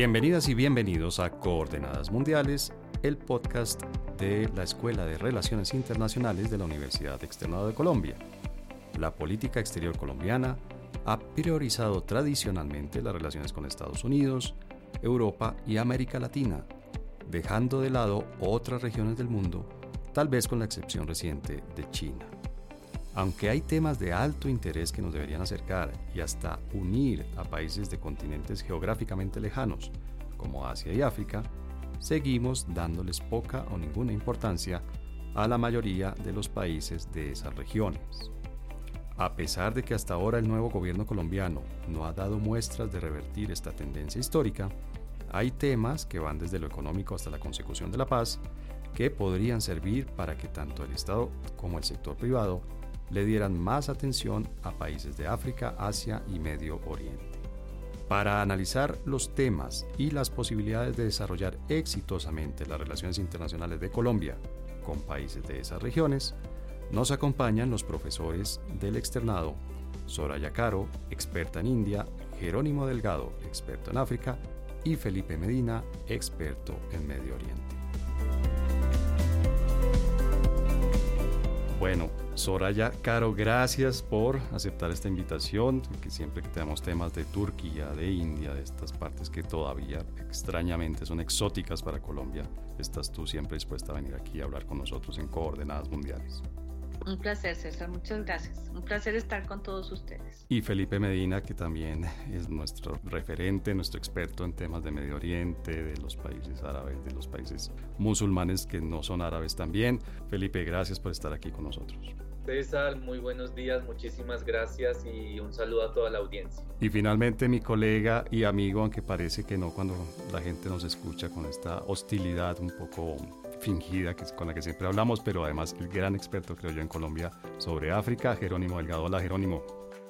Bienvenidas y bienvenidos a Coordenadas Mundiales, el podcast de la Escuela de Relaciones Internacionales de la Universidad Externado de Colombia. La política exterior colombiana ha priorizado tradicionalmente las relaciones con Estados Unidos, Europa y América Latina, dejando de lado otras regiones del mundo, tal vez con la excepción reciente de China. Aunque hay temas de alto interés que nos deberían acercar y hasta unir a países de continentes geográficamente lejanos, como Asia y África, seguimos dándoles poca o ninguna importancia a la mayoría de los países de esas regiones. A pesar de que hasta ahora el nuevo gobierno colombiano no ha dado muestras de revertir esta tendencia histórica, hay temas que van desde lo económico hasta la consecución de la paz que podrían servir para que tanto el Estado como el sector privado le dieran más atención a países de África, Asia y Medio Oriente. Para analizar los temas y las posibilidades de desarrollar exitosamente las relaciones internacionales de Colombia con países de esas regiones, nos acompañan los profesores del externado Soraya Caro, experta en India, Jerónimo Delgado, experto en África, y Felipe Medina, experto en Medio Oriente. Bueno, Soraya, Caro, gracias por aceptar esta invitación, que siempre que tenemos temas de Turquía, de India, de estas partes que todavía extrañamente son exóticas para Colombia, estás tú siempre dispuesta a venir aquí a hablar con nosotros en Coordenadas Mundiales. Un placer, César. Muchas gracias. Un placer estar con todos ustedes. Y Felipe Medina, que también es nuestro referente, nuestro experto en temas de Medio Oriente, de los países árabes, de los países musulmanes que no son árabes también. Felipe, gracias por estar aquí con nosotros. César, muy buenos días, muchísimas gracias y un saludo a toda la audiencia. Y finalmente mi colega y amigo, aunque parece que no cuando la gente nos escucha con esta hostilidad un poco fingida que con la que siempre hablamos, pero además el gran experto, creo yo, en Colombia sobre África, Jerónimo Delgado. Hola, Jerónimo.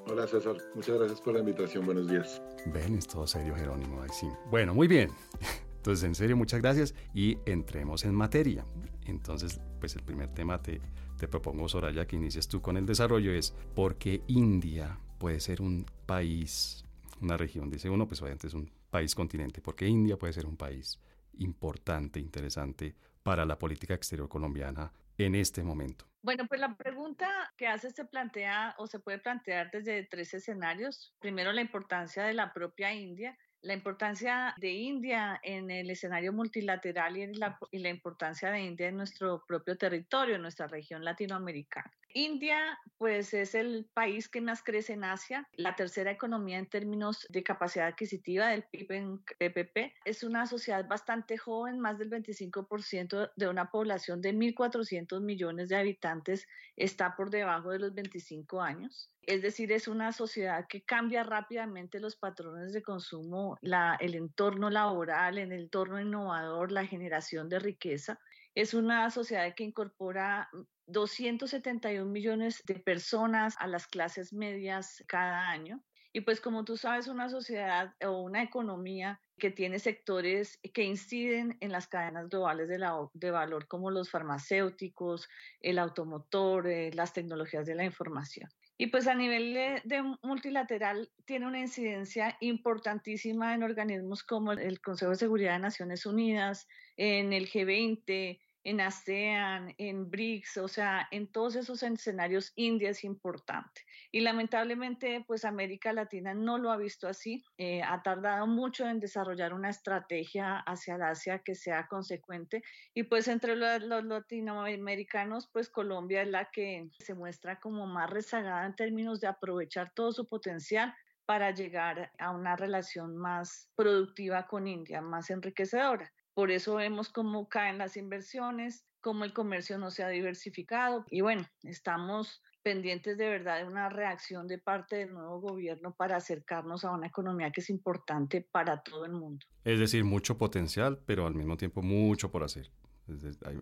Hola, César. Muchas gracias por la invitación. Buenos días. Ven, es todo serio, Jerónimo. Ahí sí. Bueno, muy bien. Entonces, en serio, muchas gracias y entremos en materia. Entonces, pues el primer tema te, te propongo, Soraya, que inicies tú con el desarrollo es por qué India puede ser un país, una región, dice uno, pues obviamente es un país continente, porque India puede ser un país importante, interesante para la política exterior colombiana en este momento? Bueno, pues la pregunta que hace se plantea o se puede plantear desde tres escenarios. Primero, la importancia de la propia India la importancia de India en el escenario multilateral y la, y la, importancia de India en nuestro propio territorio, en nuestra región latinoamericana. India, pues es el país que más crece en Asia, la tercera economía en términos de capacidad adquisitiva del PIB en PPP. Es una sociedad bastante joven, más del 25% de una población de 1.400 millones de habitantes está por debajo de los 25 años. Es decir, es una sociedad que cambia rápidamente los patrones de consumo, el entorno laboral, el entorno innovador, la generación de riqueza. Es una sociedad que incorpora 271 millones de personas a las clases medias cada año. Y pues como tú sabes, una sociedad o una economía que tiene sectores que inciden en las cadenas globales de, valor como los farmacéuticos, el automotor, eh, las tecnologías de la información. Y pues a nivel de, multilateral tiene una incidencia importantísima en organismos como el Consejo de Seguridad de Naciones Unidas, en el G20, en ASEAN, en BRICS, o sea, en todos esos escenarios India es importante. Y lamentablemente, pues América Latina no lo ha visto así, eh, ha tardado mucho en desarrollar una estrategia hacia el Asia que sea consecuente. Y pues entre los, los latinoamericanos, pues Colombia es la que se muestra como más rezagada en términos de aprovechar todo su potencial para llegar a una relación más productiva con India, más enriquecedora. Por eso vemos cómo caen las inversiones, cómo el comercio no se ha diversificado y bueno, estamos pendientes de verdad de una reacción de parte del nuevo gobierno para acercarnos a una economía que es importante para todo el mundo. Es decir, mucho potencial, pero al mismo tiempo mucho por hacer.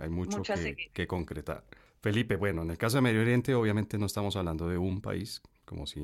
hay, mucho que, que concretar. Felipe, bueno, en el caso de Medio Oriente obviamente no estamos hablando de un país, como si,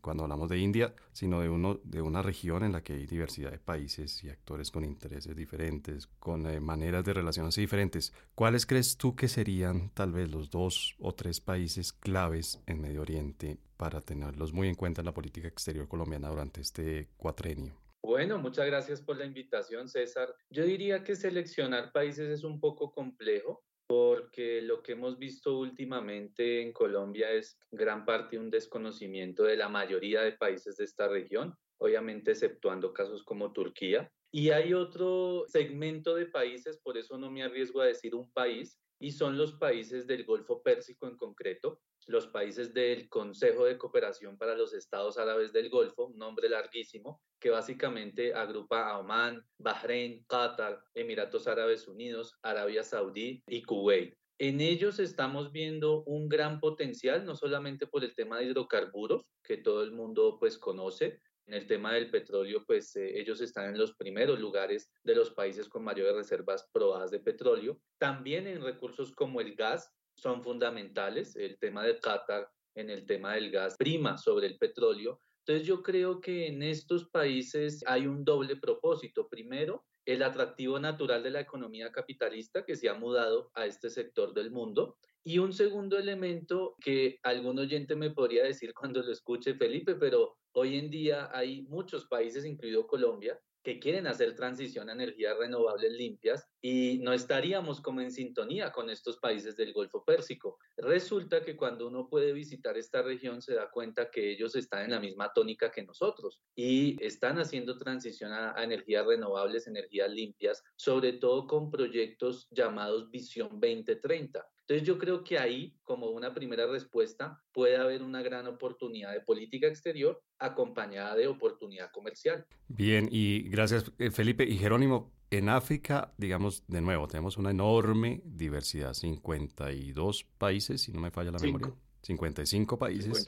cuando hablamos de India, sino de, uno, de una región en la que hay diversidad de países y actores con intereses diferentes, con eh, maneras de relacionarse diferentes. ¿Cuáles crees tú que serían tal vez los dos o tres países claves en Medio Oriente para tenerlos muy en cuenta en la política exterior colombiana durante este cuatrenio? Bueno, muchas gracias por la invitación, César. Yo diría que seleccionar países es un poco complejo porque lo que hemos visto últimamente en Colombia es gran parte un desconocimiento de la mayoría de países de esta región, obviamente exceptuando casos como Turquía. Y hay otro segmento de países, por eso no me arriesgo a decir un país, y son los países del Golfo Pérsico en concreto, los países del Consejo de Cooperación para los Estados Árabes del Golfo, un nombre larguísimo, que básicamente agrupa a Omán, Bahrein, Qatar, Emiratos Árabes Unidos, Arabia Saudí y Kuwait. En ellos estamos viendo un gran potencial, no solamente por el tema de hidrocarburos, que todo el mundo pues conoce, en el tema del petróleo, pues eh, ellos están en los primeros lugares de los países con mayores reservas probadas de petróleo. También en recursos como el gas son fundamentales. El tema de Qatar en el tema del gas prima sobre el petróleo. Entonces yo creo que en estos países hay un doble propósito. Primero, el atractivo natural de la economía capitalista que se ha mudado a este sector del mundo y un segundo elemento que algún oyente me podría decir cuando lo escuche, Felipe, pero hoy en día hay muchos países, incluido Colombia, que quieren hacer transición a energías renovables limpias y no estaríamos como en sintonía con estos países del Golfo Pérsico. Resulta que cuando uno puede visitar esta región se da cuenta que ellos están en la misma tónica que nosotros y están haciendo transición a, energías renovables, energías limpias, sobre todo con proyectos llamados Visión 2030. Entonces yo creo que ahí, como una primera respuesta, puede haber una gran oportunidad de política exterior acompañada de oportunidad comercial. Bien, y gracias eh, Felipe y Jerónimo. En África, digamos, de nuevo, tenemos una enorme diversidad, 52 países, si no me falla la memoria. 55 países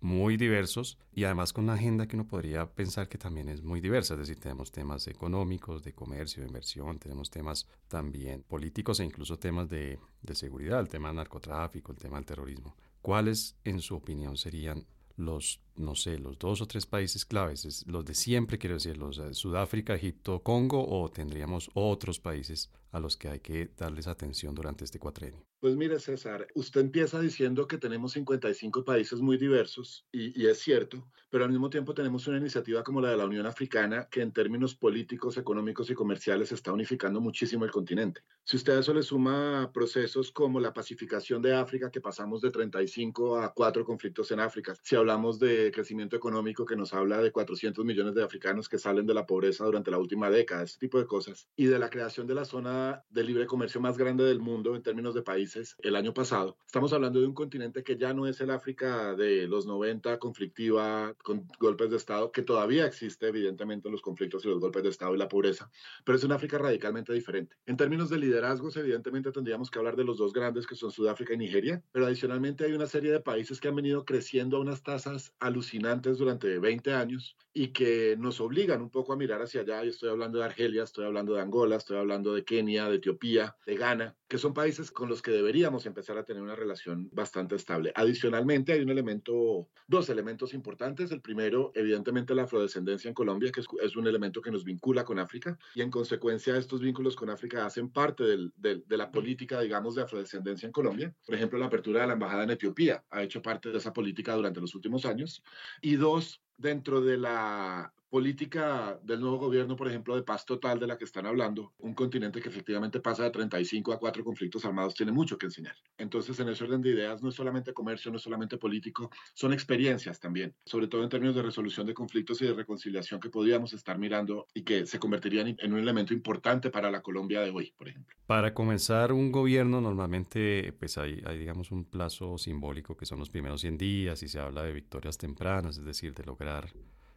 muy diversos y además con una agenda que uno podría pensar que también es muy diversa, es decir, tenemos temas económicos, de comercio, de inversión, tenemos temas también políticos e incluso temas de, de seguridad, el tema del narcotráfico, el tema del terrorismo. ¿Cuáles, en su opinión, serían los, no sé, los dos o tres países claves, los de siempre, quiero decir, los de Sudáfrica, Egipto, Congo, o tendríamos otros países a los que hay que darles atención durante este cuatrenio? Pues mire, César, usted empieza diciendo que tenemos 55 países muy diversos, y, y, es cierto, pero al mismo tiempo tenemos una iniciativa como la de la Unión Africana que en términos políticos, económicos y comerciales está unificando muchísimo el continente. Si usted a eso le suma procesos como la pacificación de África, que pasamos de 35 a 4 conflictos en África, si hablamos de crecimiento económico que nos habla de 400 millones de africanos que salen de la pobreza durante la última década, ese tipo de cosas, y de la creación de la zona de libre comercio más grande del mundo en términos de países, el año pasado. Estamos hablando de un continente que ya no es el África de los 90, conflictiva, con golpes de Estado, que todavía existe evidentemente los conflictos y los golpes de Estado y la pobreza, pero es un África radicalmente diferente. En términos de liderazgos, evidentemente tendríamos que hablar de los dos grandes que son Sudáfrica y Nigeria, pero adicionalmente hay una serie de países que han venido creciendo a unas tasas alucinantes durante 20 años y que nos obligan un poco a mirar hacia allá. Estoy hablando de Argelia, estoy hablando de Angola, estoy hablando de Kenia, de Etiopía, de Ghana, que son países con los que deberíamos empezar a tener una relación bastante estable. Adicionalmente, hay un elemento, dos elementos importantes. El primero, evidentemente, la afrodescendencia en Colombia, que es, un elemento que nos vincula con África, y en consecuencia estos vínculos con África hacen parte de la política, digamos, de afrodescendencia en Colombia. Por ejemplo, la apertura de la embajada en Etiopía ha hecho parte de esa política durante los últimos años. Y dos, dentro de la política del nuevo gobierno, por ejemplo, de paz total de la que están hablando, un continente que efectivamente pasa de 35 a 4 conflictos armados, tiene mucho que enseñar. Entonces, en ese orden de ideas, no es solamente comercio, no es solamente político, son experiencias también, sobre todo en términos de resolución de conflictos y de reconciliación que podríamos estar mirando y que se convertirían en un elemento importante para la Colombia de hoy, por ejemplo. Para comenzar un gobierno, normalmente pues hay, digamos, un plazo simbólico que son los primeros 100 días y se habla de victorias tempranas, es decir, de lograr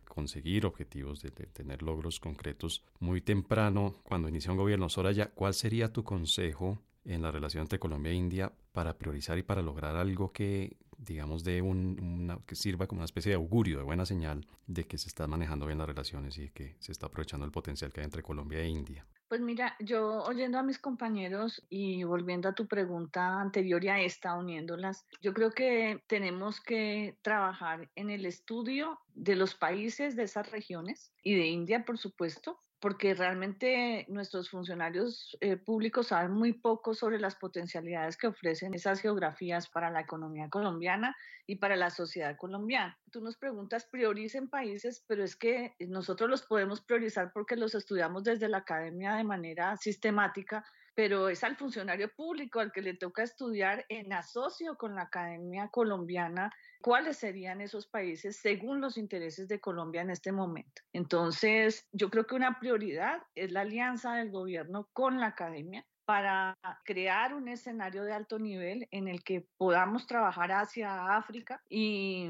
conseguir objetivos, de, tener logros concretos muy temprano cuando inicia un gobierno. Soraya, ¿cuál sería tu consejo en la relación entre Colombia e India para priorizar y para lograr algo que, digamos, de un, que sirva como una especie de augurio, de buena señal de que se están manejando bien las relaciones y que se está aprovechando el potencial que hay entre Colombia e India? Pues mira, yo oyendo a mis compañeros y volviendo a tu pregunta anterior y a esta, uniéndolas, yo creo que tenemos que trabajar en el estudio de los países de esas regiones y de India, por supuesto, porque realmente nuestros funcionarios eh, públicos saben muy poco sobre las potencialidades que ofrecen esas geografías para la economía colombiana y para la sociedad colombiana. Tú nos preguntas, prioricen países, pero es que nosotros los podemos priorizar porque los estudiamos desde la academia de manera sistemática pero es al funcionario público al que le toca estudiar en asocio con la Academia Colombiana cuáles serían esos países según los intereses de Colombia en este momento. Entonces, yo creo que una prioridad es la alianza del gobierno con la Academia para crear un escenario de alto nivel en el que podamos trabajar hacia África y,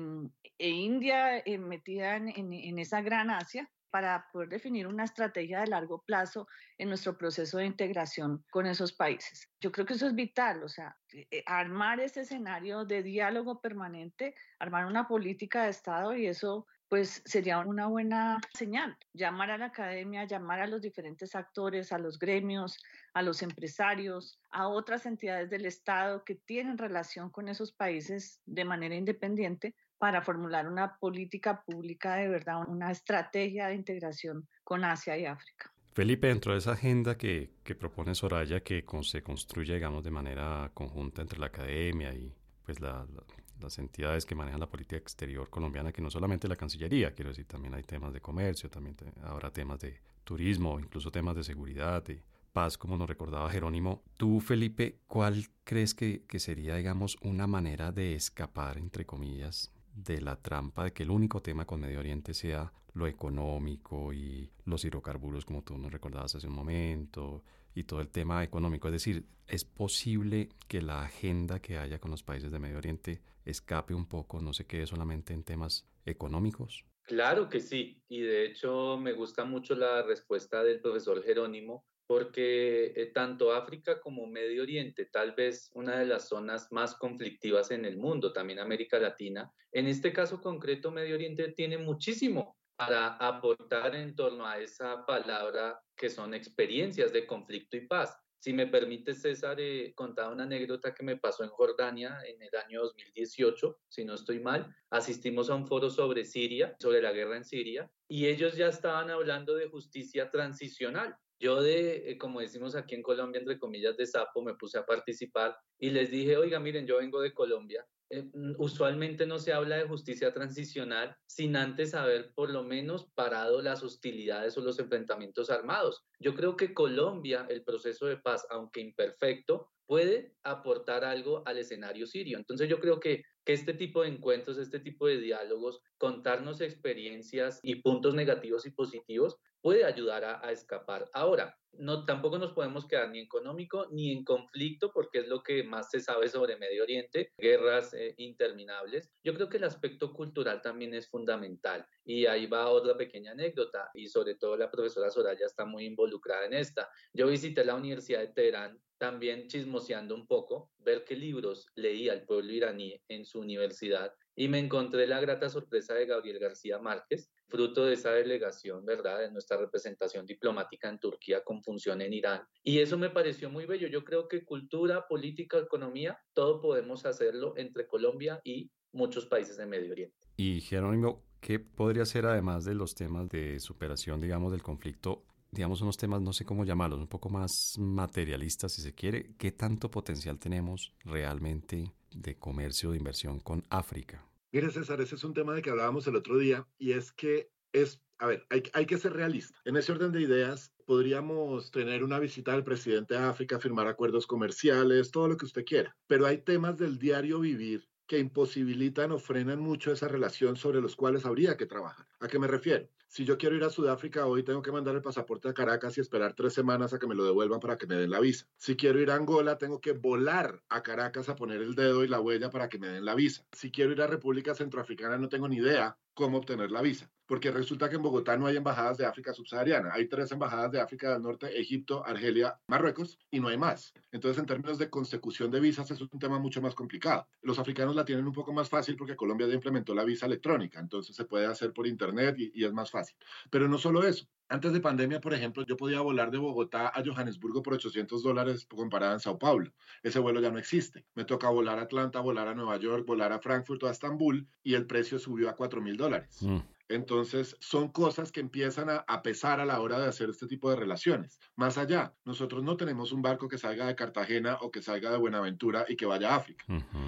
e India eh, metida en, en esa gran Asia para poder definir una estrategia de largo plazo en nuestro proceso de integración con esos países. Yo creo que eso es vital, o sea, eh, eh, armar ese escenario de diálogo permanente, armar una política de Estado y eso pues sería una buena señal. Llamar a la academia, llamar a los diferentes actores, a los gremios, a los empresarios, a otras entidades del Estado que tienen relación con esos países de manera independiente para formular una política pública de verdad, una estrategia de integración con Asia y África. Felipe, dentro de esa agenda que, propone Soraya, que se construye, digamos, de manera conjunta entre la academia y pues las entidades que manejan la política exterior colombiana, que no solamente la Cancillería, quiero decir, también hay temas de comercio, también habrá temas de turismo, incluso temas de seguridad, de paz, como nos recordaba Jerónimo. Tú, Felipe, ¿cuál crees que sería, digamos, una manera de escapar, entre comillas, de la trampa de que el único tema con Medio Oriente sea lo económico y los hidrocarburos, como tú nos recordabas hace un momento, y todo el tema económico. Es decir, ¿es posible que la agenda que haya con los países de Medio Oriente escape un poco, no se quede solamente en temas económicos? Claro que sí, y de hecho me gusta mucho la respuesta del profesor Jerónimo, porque eh, tanto África como Medio Oriente, tal vez una de las zonas más conflictivas en el mundo, también América Latina, en este caso concreto Medio Oriente tiene muchísimo para aportar en torno a esa palabra que son experiencias de conflicto y paz. Si me permite, César, eh, contar una anécdota que me pasó en Jordania en el año 2018, si no estoy mal. Asistimos a un foro sobre Siria, sobre la guerra en Siria, y ellos ya estaban hablando de justicia transicional. Yo de, eh, como decimos aquí en Colombia, entre comillas, de sapo, me puse a participar y les dije, oiga, miren, yo vengo de Colombia. Eh, mm, usualmente no se habla de justicia transicional sin antes haber por lo menos parado las hostilidades o los enfrentamientos armados. Yo creo que Colombia, el proceso de paz, aunque imperfecto, puede aportar algo al escenario sirio. Entonces yo creo que, que este tipo de encuentros, este tipo de diálogos, contarnos experiencias y puntos negativos y positivos, puede ayudar a, escapar. Ahora, no, tampoco nos podemos quedar ni económico ni en conflicto, porque es lo que más se sabe sobre Medio Oriente, guerras eh, interminables. Yo creo que el aspecto cultural también es fundamental. Y ahí va otra pequeña anécdota, y sobre todo la profesora Soraya está muy involucrada en esta. Yo visité la Universidad de Teherán también chismoseando un poco, ver qué libros leía el pueblo iraní en su universidad y me encontré la grata sorpresa de Gabriel García Márquez, fruto de esa delegación, ¿verdad?, de nuestra representación diplomática en Turquía con función en Irán. Y eso me pareció muy bello. Yo creo que cultura, política, economía, todo podemos hacerlo entre Colombia y muchos países de Medio Oriente. Y Jerónimo, ¿qué podría ser además de los temas de superación, digamos, del conflicto? Digamos, unos temas, no sé cómo llamarlos, un poco más materialistas, si se quiere. ¿Qué tanto potencial tenemos realmente de comercio, de inversión con África? Mire, César, ese es un tema de que hablábamos el otro día y es que es, a ver, hay, hay que ser realista. En ese orden de ideas, podríamos tener una visita del presidente de África, firmar acuerdos comerciales, todo lo que usted quiera, pero hay temas del diario vivir que imposibilitan o frenan mucho esa relación sobre los cuales habría que trabajar. ¿A qué me refiero? Si yo quiero ir a Sudáfrica hoy, tengo que mandar el pasaporte a Caracas y esperar tres semanas a que me lo devuelvan para que me den la visa. Si quiero ir a Angola, tengo que volar a Caracas a poner el dedo y la huella para que me den la visa. Si quiero ir a República Centroafricana, no tengo ni idea cómo obtener la visa. Porque resulta que en Bogotá no hay embajadas de África subsahariana. Hay tres embajadas de África del Norte, Egipto, Argelia, Marruecos, y no hay más. Entonces, en términos de consecución de visas, es un tema mucho más complicado. Los africanos la tienen un poco más fácil porque Colombia ya implementó la visa electrónica. Entonces, se puede hacer por internet y, y es más fácil. Pero no solo eso. Antes de pandemia, por ejemplo, yo podía volar de Bogotá a Johannesburgo por 800 dólares comparada en Sao Paulo. Ese vuelo ya no existe. Me toca volar a Atlanta, volar a Nueva York, volar a Frankfurt o a Estambul y el precio subió a 4 mil dólares. Mm. Entonces, son cosas que empiezan a, pesar a la hora de hacer este tipo de relaciones. Más allá, nosotros no tenemos un barco que salga de Cartagena o que salga de Buenaventura y que vaya a África.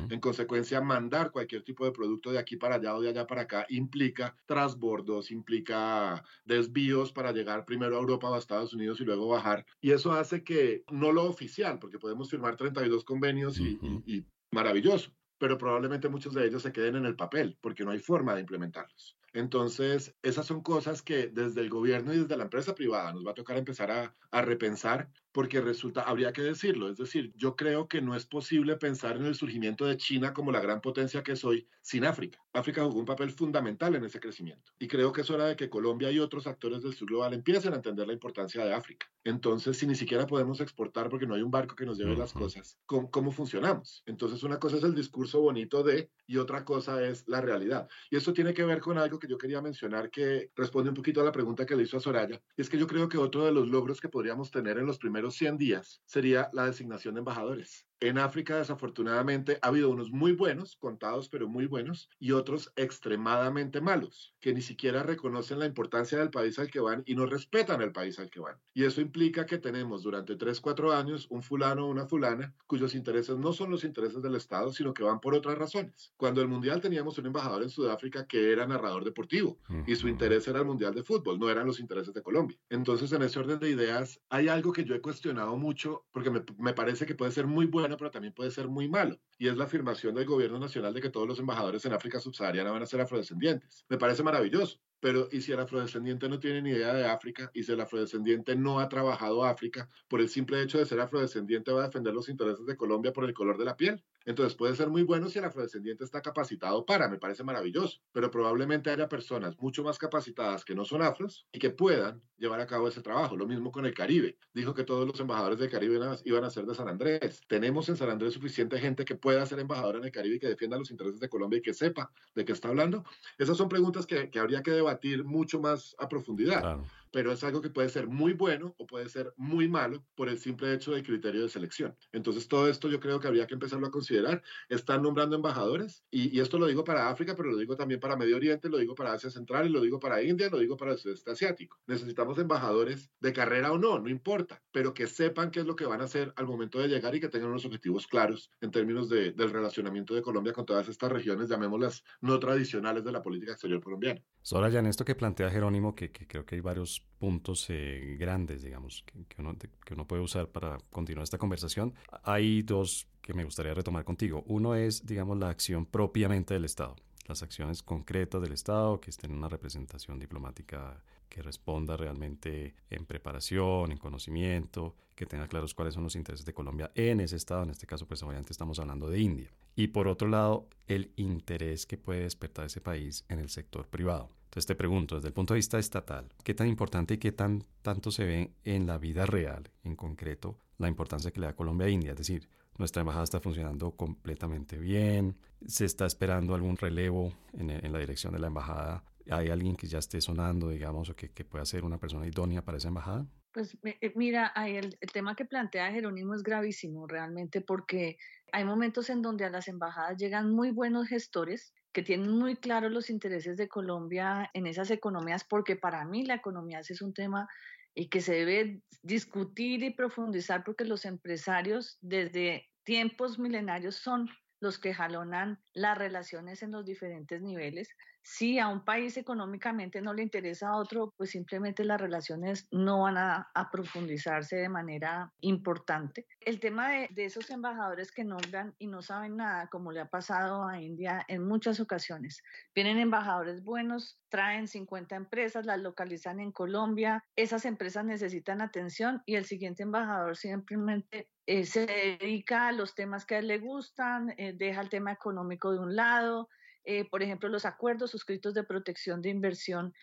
En consecuencia, mandar cualquier tipo de producto de aquí para allá o de allá para acá implica transbordos, implica desvíos para llegar primero a Europa o a Estados Unidos y luego bajar. Y eso hace que no lo oficial, porque podemos firmar 32 convenios y maravilloso, pero probablemente muchos de ellos se queden en el papel porque no hay forma de implementarlos. Entonces, esas son cosas que desde el gobierno y desde la empresa privada nos va a tocar empezar a, a repensar porque resulta, habría que decirlo, es decir, yo creo que no es posible pensar en el surgimiento de China como la gran potencia que soy sin África. África jugó un papel fundamental en ese crecimiento y creo que es hora de que Colombia y otros actores del sur global empiecen a entender la importancia de África. Entonces, si ni siquiera podemos exportar porque no hay un barco que nos lleve las cosas, ¿cómo, ¿cómo, funcionamos? Entonces, una cosa es el discurso bonito de y otra cosa es la realidad. Y eso tiene que ver con algo que yo quería mencionar que responde un poquito a la pregunta que le hizo a Soraya. Es que yo creo que otro de los logros que podríamos tener en los primeros 100 días sería la designación de embajadores. En África, desafortunadamente, ha habido unos muy buenos, contados pero muy buenos, y otros extremadamente malos, que ni siquiera reconocen la importancia del país al que van y no respetan el país al que van. Y eso implica que tenemos durante 3, 4 años un fulano o una fulana cuyos intereses no son los intereses del Estado, sino que van por otras razones. Cuando el Mundial teníamos un embajador en Sudáfrica que era narrador deportivo y su interés era el Mundial de Fútbol, no eran los intereses de Colombia. Entonces, en ese orden de ideas, hay algo que yo he cuestionado mucho porque me, me parece que puede ser muy bueno pero también puede ser muy malo. Y es la afirmación del gobierno nacional de que todos los embajadores en África subsahariana van a ser afrodescendientes. Me parece maravilloso. Pero, ¿y si el afrodescendiente no tiene ni idea de África? ¿Y si el afrodescendiente no ha trabajado África? Por el simple hecho de ser afrodescendiente va a defender los intereses de Colombia por el color de la piel. Entonces puede ser muy bueno si el afrodescendiente está capacitado para, me parece maravilloso, pero probablemente haya personas mucho más capacitadas que no son afros y que puedan llevar a cabo ese trabajo. Lo mismo con el Caribe. Dijo que todos los embajadores del Caribe iban a ser de San Andrés. Tenemos en San Andrés suficiente gente que pueda ser embajadora en el Caribe y que defienda los intereses de Colombia y que sepa de qué está hablando. Esas son preguntas que, que habría que debatir mucho más a profundidad pero es algo que puede ser muy bueno o puede ser muy malo por el simple hecho del criterio de selección. Entonces, todo esto yo creo que habría que empezarlo a considerar. Están nombrando embajadores y, esto lo digo para África, pero lo digo también para Medio Oriente, lo digo para Asia Central, y lo digo para India, lo digo para el sudeste asiático. Necesitamos embajadores de carrera o no, no importa, pero que sepan qué es lo que van a hacer al momento de llegar y que tengan unos objetivos claros en términos de, del relacionamiento de Colombia con todas estas regiones, llamémoslas no tradicionales de la política exterior colombiana. Sora, ya en esto que plantea Jerónimo, que creo que hay varios puntos eh, grandes, digamos, que, uno, que uno puede usar para continuar esta conversación. Hay dos que me gustaría retomar contigo. Uno es, digamos, la acción propiamente del Estado, las acciones concretas del Estado que estén en una representación diplomática que responda realmente en preparación, en conocimiento, que tenga claros cuáles son los intereses de Colombia en ese estado, en este caso pues obviamente estamos hablando de India. Y por otro lado, el interés que puede despertar ese país en el sector privado. Entonces te pregunto, desde el punto de vista estatal, ¿qué tan importante y qué tan tanto se ve en la vida real, en concreto, la importancia que le da Colombia a India? Es decir, nuestra embajada está funcionando completamente bien, se está esperando algún relevo en, la dirección de la embajada ¿Hay alguien que ya esté sonando, digamos, o que, que pueda ser una persona idónea para esa embajada? Pues eh, mira, el, el, tema que plantea Jerónimo es gravísimo realmente porque hay momentos en donde a las embajadas llegan muy buenos gestores que tienen muy claros los intereses de Colombia en esas economías, porque para mí la economía es un tema y que se debe discutir y profundizar porque los empresarios desde tiempos milenarios son los que jalonan las relaciones en los diferentes niveles. Si a un país económicamente no le interesa a otro, pues simplemente las relaciones no van a, profundizarse de manera importante. El tema de, de, esos embajadores que nombran y no saben nada, como le ha pasado a India en muchas ocasiones. Vienen embajadores buenos, traen 50 empresas, las localizan en Colombia, esas empresas necesitan atención y el siguiente embajador simplemente eh, se dedica a los temas que a él le gustan, eh, deja el tema económico de un lado, eh, por ejemplo, los acuerdos suscritos de protección de inversión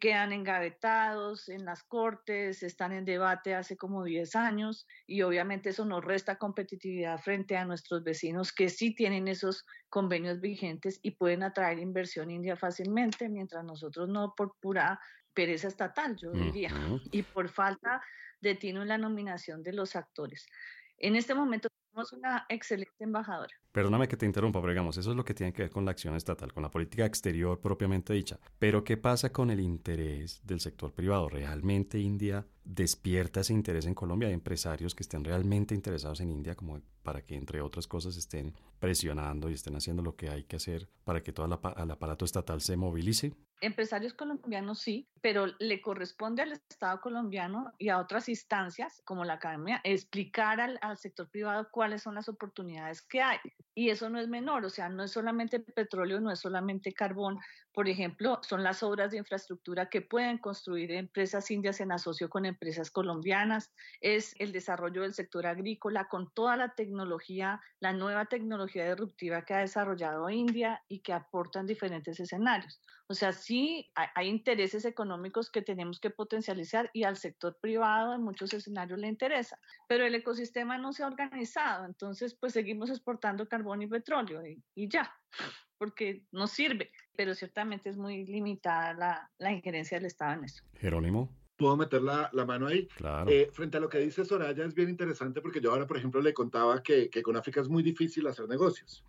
quedan engavetados en las cortes, están en debate hace como 10 años y obviamente eso nos resta competitividad frente a nuestros vecinos que sí tienen esos convenios vigentes y pueden atraer inversión india fácilmente, mientras nosotros no por pura pereza estatal, yo diría, y por falta de tino en la nominación de los actores. En este momento Somos una excelente embajadora. Perdóname que te interrumpa, pero digamos, eso es lo que tiene que ver con la acción estatal, con la política exterior propiamente dicha. Pero ¿qué pasa con el interés del sector privado? ¿Realmente India despierta ese interés en Colombia? ¿Hay empresarios que estén realmente interesados en India como para que, entre otras cosas, estén presionando y estén haciendo lo que hay que hacer para que todo el aparato estatal se movilice? Empresarios colombianos sí, pero le corresponde al Estado colombiano y a otras instancias como la academia explicar al, al, sector privado cuáles son las oportunidades que hay. Y eso no es menor, o sea, no es solamente petróleo, no es solamente carbón. Por ejemplo, son las obras de infraestructura que pueden construir empresas indias en asocio con empresas colombianas, es el desarrollo del sector agrícola con toda la tecnología, la nueva tecnología disruptiva que ha desarrollado India y que aportan diferentes escenarios. O sea, sí hay, intereses económicos que tenemos que potencializar y al sector privado en muchos escenarios le interesa, pero el ecosistema no se ha organizado, entonces pues seguimos exportando carbón y petróleo y, y ya, porque no sirve, pero ciertamente es muy limitada la, la injerencia del Estado en eso. Jerónimo puedo meter la, la mano ahí. Claro. Eh, frente a lo que dice Soraya, es bien interesante porque yo ahora, por ejemplo, le contaba que, que con África es muy difícil hacer negocios.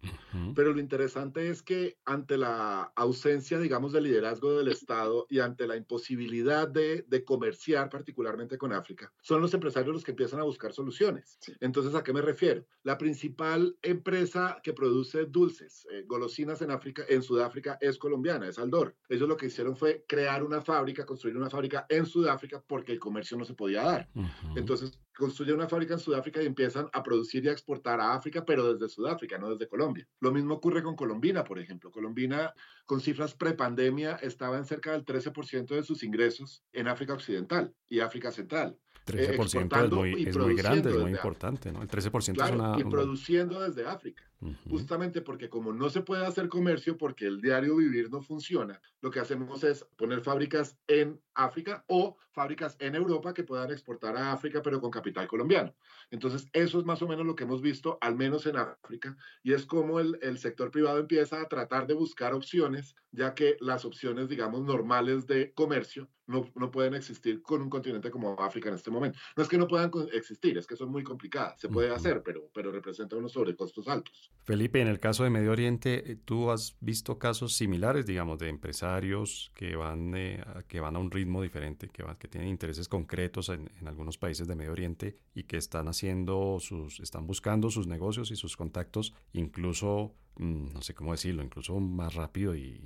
Pero lo interesante es que ante la ausencia, digamos, de liderazgo del Estado y ante la imposibilidad de, de comerciar particularmente con África, son los empresarios los que empiezan a buscar soluciones. Entonces, ¿a qué me refiero? La principal empresa que produce dulces, eh, golosinas en África, en Sudáfrica, es colombiana, es Aldor. Ellos lo que hicieron fue crear una fábrica, construir una fábrica en Sudáfrica porque el comercio no se podía dar. Entonces construyen una fábrica en Sudáfrica y empiezan a producir y a exportar a África, pero desde Sudáfrica, no desde Colombia. Lo mismo ocurre con Colombina, por ejemplo. Colombina, con cifras prepandemia, estaba en cerca del 13% de sus ingresos en África Occidental y África Central. 13% es, muy, es muy, grande, es muy importante, ¿no? El 13% es una... Y produciendo desde África, justamente porque como no se puede hacer comercio porque el diario vivir no funciona, lo que hacemos es poner fábricas en África o fábricas en Europa que puedan exportar a África, pero con capital colombiano. Entonces, eso es más o menos lo que hemos visto, al menos en África, y es como el, el sector privado empieza a tratar de buscar opciones, ya que las opciones, digamos, normales de comercio no, no, pueden existir con un continente como África en este momento. No es que no puedan existir, es que son muy complicadas. Se puede hacer, pero, pero representa unos sobrecostos altos. Felipe, en el caso de Medio Oriente, eh, ¿tú has visto casos similares, digamos, de empresarios que van, eh, que van a un ritmo diferente, que, tienen intereses concretos en, algunos países de Medio Oriente y que están haciendo sus, están buscando sus negocios y sus contactos, incluso, mm, no sé cómo decirlo, incluso más rápido y,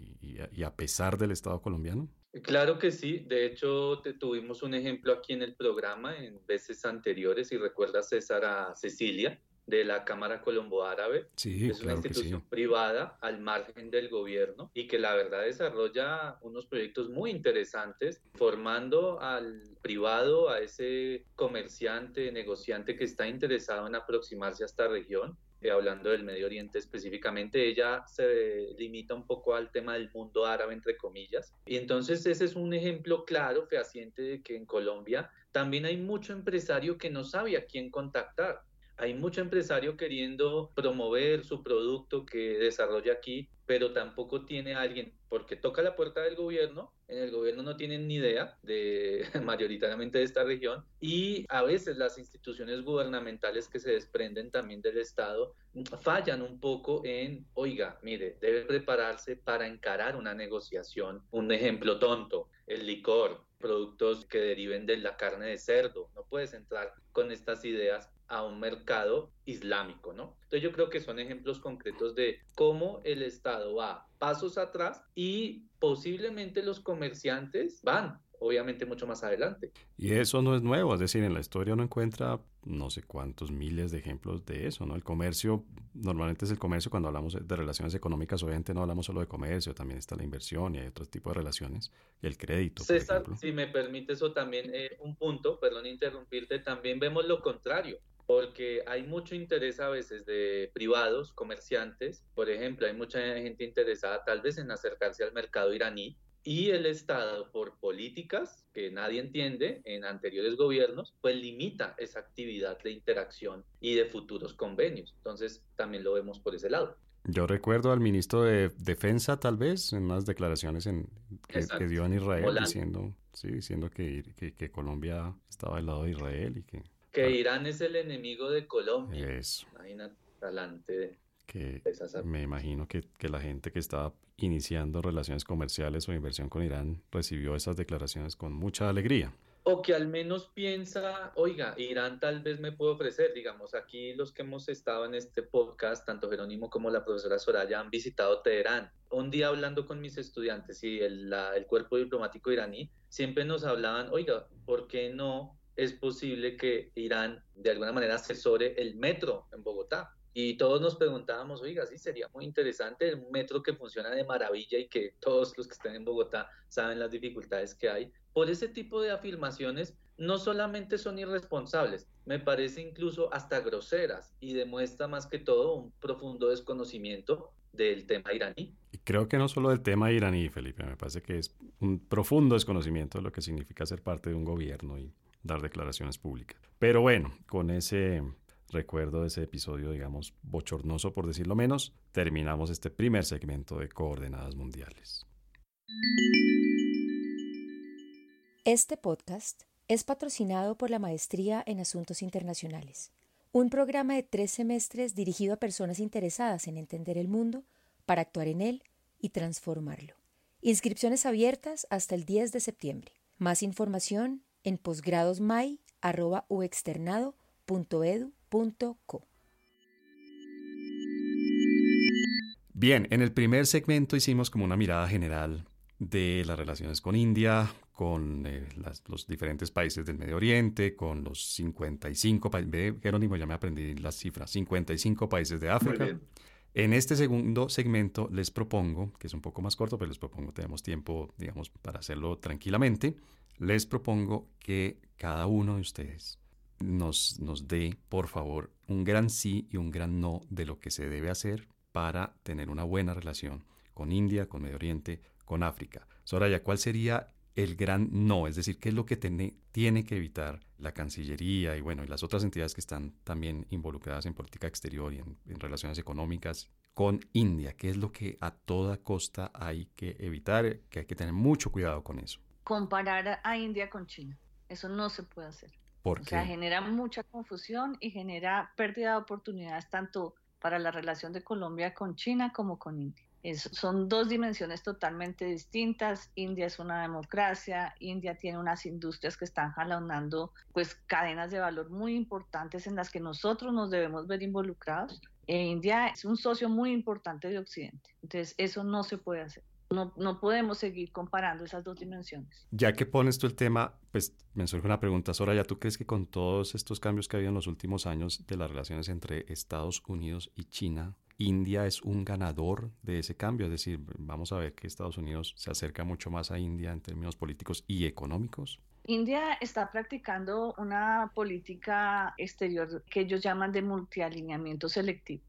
a pesar del Estado colombiano? Claro que sí, de hecho te tuvimos un ejemplo aquí en el programa en veces anteriores, y recuerdas César a Cecilia de la Cámara Colombo Árabe, sí, es una institución sí. privada al margen del gobierno y que la verdad desarrolla unos proyectos muy interesantes formando al privado, a ese comerciante, negociante que está interesado en aproximarse a esta región eh, hablando del Medio Oriente específicamente, ella se limita un poco al tema del mundo árabe, entre comillas. Y entonces ese es un ejemplo claro, fehaciente, de que en Colombia también hay mucho empresario que no sabe a quién contactar. Hay mucho empresario queriendo promover su producto que desarrolla aquí, pero tampoco tiene alguien, porque toca la puerta del gobierno, en el gobierno no tienen ni idea de mayoritariamente de esta región, y a veces las instituciones gubernamentales que se desprenden también del Estado fallan un poco en, oiga, mire, debe prepararse para encarar una negociación. Un ejemplo tonto, el licor, productos que deriven de la carne de cerdo. No puedes entrar con estas ideas a un mercado islámico, ¿no? Entonces yo creo que son ejemplos concretos de cómo el Estado va pasos atrás y posiblemente los comerciantes van obviamente mucho más adelante. Y eso no es nuevo, es decir, en la historia uno encuentra no sé cuántos miles de ejemplos de eso, ¿no? El comercio, normalmente es el comercio cuando hablamos de relaciones económicas, obviamente no hablamos solo de comercio, también está la inversión y hay otro tipo de relaciones, el crédito. César, si me permite eso también, eh, un punto, perdón interrumpirte, también vemos lo contrario porque hay mucho interés a veces de privados, comerciantes, por ejemplo, hay mucha gente interesada tal vez en acercarse al mercado iraní y el Estado, por políticas que nadie entiende en anteriores gobiernos, pues limita esa actividad de interacción y de futuros convenios. Entonces, también lo vemos por ese lado. Yo recuerdo al ministro de Defensa, tal vez, en unas declaraciones en, que, que, dio en Israel, diciendo, sí, diciendo que, que, que Colombia estaba del lado de Israel y que Que Irán es el enemigo de Colombia. Eso. Imagínate, talante que me imagino que, que, la gente que estaba iniciando relaciones comerciales o inversión con Irán recibió esas declaraciones con mucha alegría o que al menos piensa, oiga, Irán tal vez me puede ofrecer, digamos, aquí los que hemos estado en este podcast, tanto Jerónimo como la profesora Soraya, han visitado Teherán. Un día hablando con mis estudiantes y el, el cuerpo diplomático iraní, siempre nos hablaban, oiga, ¿por qué no es posible que Irán de alguna manera asesore el metro en Bogotá? Y todos nos preguntábamos, oiga, sí, sería muy interesante un metro que funciona de maravilla y que todos los que estén en Bogotá saben las dificultades que hay por ese tipo de afirmaciones no solamente son irresponsables, me parece incluso hasta groseras y demuestra más que todo un profundo desconocimiento del tema iraní. Y creo que no solo del tema iraní, Felipe, me parece que es un profundo desconocimiento de lo que significa ser parte de un gobierno y dar declaraciones públicas. Pero bueno, con ese recuerdo de ese episodio, digamos, bochornoso por decirlo menos, terminamos este primer segmento de Coordenadas Mundiales. Este podcast es patrocinado por la Maestría en Asuntos Internacionales, un programa de tres semestres dirigido a personas interesadas en entender el mundo para actuar en él y transformarlo. Inscripciones abiertas hasta el 10 de septiembre. Más información en posgradosmai.uexternado.edu.co. Bien, en el primer segmento hicimos como una mirada general de las relaciones con India, con eh, los diferentes países del Medio Oriente, con los 55 países, Jerónimo, ya me aprendí las cifras, 55 países de África. En este segundo segmento les propongo, que es un poco más corto, pero les propongo, tenemos tiempo, digamos, para hacerlo tranquilamente, les propongo que cada uno de ustedes nos, nos dé, por favor, un gran sí y un gran no de lo que se debe hacer para tener una buena relación con India, con Medio Oriente, con África. Soraya, ¿cuál sería el gran no, es decir, qué es lo que tiene, tiene que evitar la Cancillería y bueno, y las otras entidades que están también involucradas en política exterior y en, relaciones económicas con India, qué es lo que a toda costa hay que evitar, que hay que tener mucho cuidado con eso. Comparar a India con China, eso no se puede hacer. ¿Por o sea, genera mucha confusión y genera pérdida de oportunidades tanto para la relación de Colombia con China como con India son dos dimensiones totalmente distintas. India es una democracia, India tiene unas industrias que están jalonando pues cadenas de valor muy importantes en las que nosotros nos debemos ver involucrados. E India es un socio muy importante de Occidente. Entonces, eso no se puede hacer. No, no, podemos seguir comparando esas dos dimensiones. Ya que pones tú el tema, pues me surge una pregunta, Soraya, ¿tú crees que con todos estos cambios que ha habido en los últimos años de las relaciones entre Estados Unidos y China, India es un ganador de ese cambio, es decir, vamos a ver que Estados Unidos se acerca mucho más a India en términos políticos y económicos. India está practicando una política exterior que ellos llaman de multialineamiento selectivo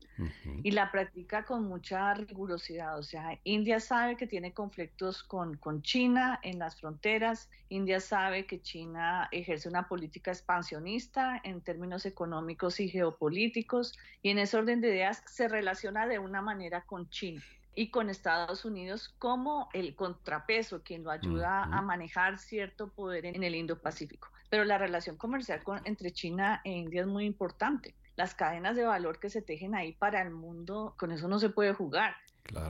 y la practica con mucha rigurosidad. O sea, India sabe que tiene conflictos con, con China en las fronteras, India sabe que China ejerce una política expansionista en términos económicos y geopolíticos y en ese orden de ideas se relaciona de una manera con China y con Estados Unidos como el contrapeso, quien lo ayuda a manejar cierto poder en el Indo-Pacífico. Pero la relación comercial entre China e India es muy importante. Las cadenas de valor que se tejen ahí para el mundo, con eso no se puede jugar.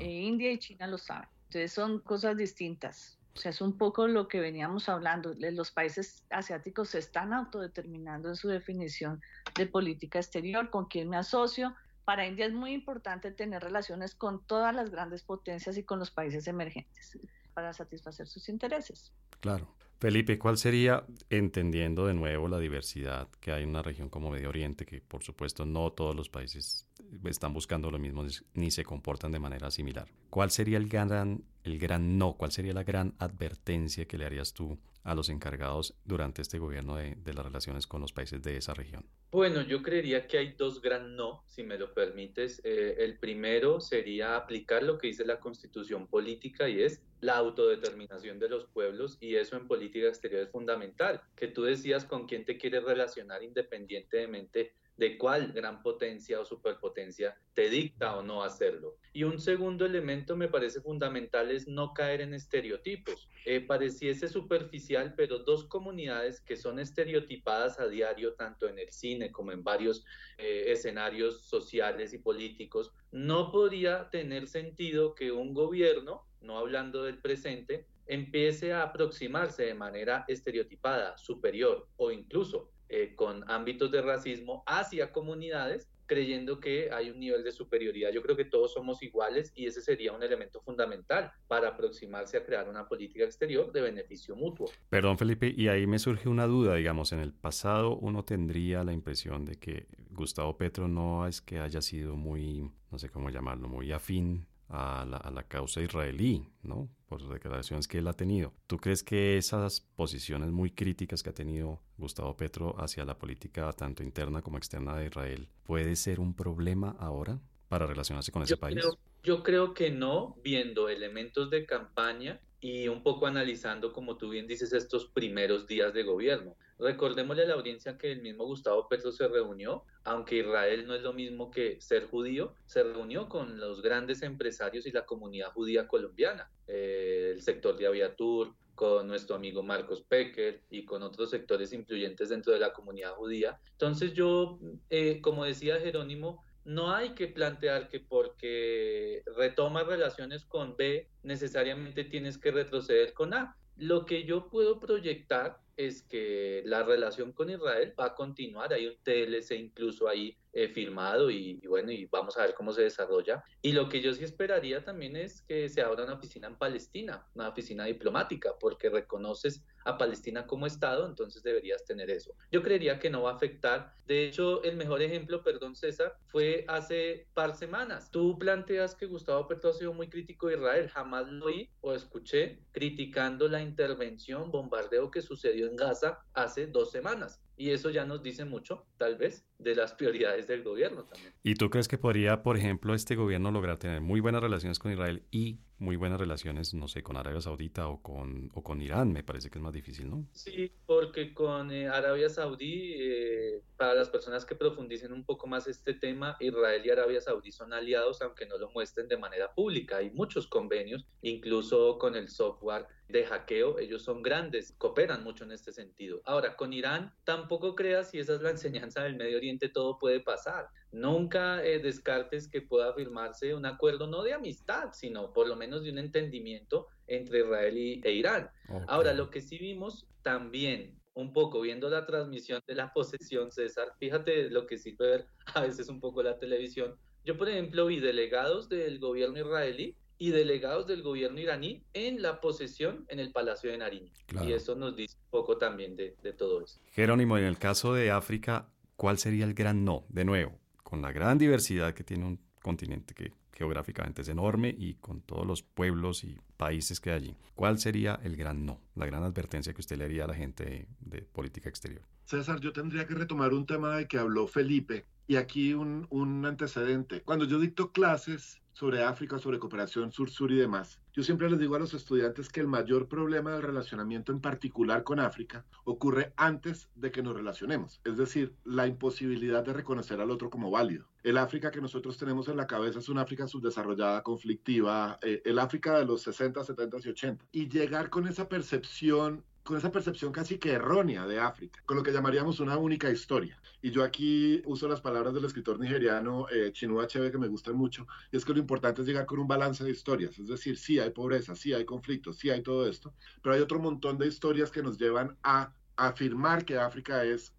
Eh, India y China lo saben. Entonces son cosas distintas. O sea, es un poco lo que veníamos hablando. Los países asiáticos se están autodeterminando en su definición de política exterior, con quién me asocio, para India es muy importante tener relaciones con todas las grandes potencias y con los países emergentes para satisfacer sus intereses. Claro. Felipe, ¿cuál sería, entendiendo de nuevo la diversidad que hay en una región como Medio Oriente, que por supuesto no todos los países están buscando lo mismo ni se comportan de manera similar? ¿Cuál sería el gran, el gran no? ¿Cuál sería la gran advertencia que le harías tú a los encargados durante este gobierno de, las relaciones con los países de esa región? Bueno, yo creería que hay dos gran no, si me lo permites. Eh, el primero sería aplicar lo que dice la constitución política y es la autodeterminación de los pueblos y eso en política exterior es fundamental. Que tú decías con quién te quieres relacionar independientemente de cuál gran potencia o superpotencia te dicta o no hacerlo. Y un segundo elemento me parece fundamental es no caer en estereotipos. Eh, pareciese superficial, pero dos comunidades que son estereotipadas a diario, tanto en el cine como en varios eh, escenarios sociales y políticos, no podría tener sentido que un gobierno, no hablando del presente, empiece a aproximarse de manera estereotipada, superior o incluso eh, con ámbitos de racismo hacia comunidades creyendo que hay un nivel de superioridad. Yo creo que todos somos iguales y ese sería un elemento fundamental para aproximarse a crear una política exterior de beneficio mutuo. Perdón, Felipe, y ahí me surge una duda, digamos, en el pasado uno tendría la impresión de que Gustavo Petro no es que haya sido muy, no sé cómo llamarlo, muy afín a la, a la, causa israelí, ¿no? Por declaraciones que él ha tenido. ¿Tú crees que esas posiciones muy críticas que ha tenido Gustavo Petro hacia la política tanto interna como externa de Israel puede ser un problema ahora para relacionarse con ese yo país? Creo, yo creo que no, viendo elementos de campaña y un poco analizando, como tú bien dices, estos primeros días de gobierno. Recordémosle a la audiencia que el mismo Gustavo Petro se reunió, aunque Israel no es lo mismo que ser judío, se reunió con los grandes empresarios y la comunidad judía colombiana, eh, el sector de Aviatur, con nuestro amigo Marcos Pecker y con otros sectores influyentes dentro de la comunidad judía. Entonces yo, eh, como decía Jerónimo, no hay que plantear que porque retomas relaciones con B, necesariamente tienes que retroceder con A. Lo que yo puedo proyectar es que la relación con Israel va a continuar, hay un TLC incluso ahí eh, firmado y, y, bueno, y vamos a ver cómo se desarrolla. Y lo que yo sí esperaría también es que se abra una oficina en Palestina, una oficina diplomática, porque reconoces a Palestina como Estado, entonces deberías tener eso. Yo creería que no va a afectar. De hecho, el mejor ejemplo, perdón César, fue hace par semanas. Tú planteas que Gustavo Petro ha sido muy crítico de Israel, jamás lo oí o escuché criticando la intervención, bombardeo que sucedió en Gaza hace dos semanas. Y eso ya nos dice mucho, tal vez, de las prioridades del gobierno también. ¿Y tú crees que podría, por ejemplo, este gobierno lograr tener muy buenas relaciones con Israel y muy buenas relaciones, no sé, con Arabia Saudita o con, o con Irán? Me parece que es más difícil, ¿no? Sí, porque con eh, Arabia Saudí, eh, para las personas que profundicen un poco más este tema, Israel y Arabia Saudí son aliados, aunque no lo muestren de manera pública. Hay muchos convenios, incluso con el software de hackeo, ellos son grandes, cooperan mucho en este sentido. Ahora, con Irán, tampoco creas, si esa es la enseñanza del Medio Oriente, todo puede pasar. Nunca eh, descartes que pueda firmarse un acuerdo no de amistad, sino por lo menos de un entendimiento entre Israel y, e Irán. Okay. Ahora, lo que sí vimos también, un poco viendo la transmisión de la posesión, César, fíjate lo que sirve ver a veces un poco la televisión. Yo, por ejemplo, vi delegados del gobierno israelí y delegados del gobierno iraní en la posesión en el Palacio de Nariño. Claro. Y eso nos dice un poco también de, de todo eso. Jerónimo, en el caso de África, ¿cuál sería el gran no? De nuevo, con la gran diversidad que tiene un continente que geográficamente es enorme y con todos los pueblos y países que hay allí. ¿Cuál sería el gran no, la gran advertencia que usted le haría a la gente de, de política exterior? César, yo tendría que retomar un tema de que habló Felipe y aquí un, un antecedente. Cuando yo dicto clases sobre África, sobre cooperación sur-sur y demás. Yo siempre les digo a los estudiantes que el mayor problema del relacionamiento en particular con África ocurre antes de que nos relacionemos, es decir, la imposibilidad de reconocer al otro como válido. El África que nosotros tenemos en la cabeza es una África subdesarrollada, conflictiva, eh, el África de los 60, 70 y 80. Y llegar con esa percepción con esa percepción casi que errónea de África, con lo que llamaríamos una única historia. Y yo aquí uso las palabras del escritor nigeriano eh, Chinua Achebe, que me gustan mucho, y es que lo importante es llegar con un balance de historias, es decir, sí hay pobreza, sí hay conflictos, sí hay todo esto, pero hay otro montón de historias que nos llevan a afirmar que África es,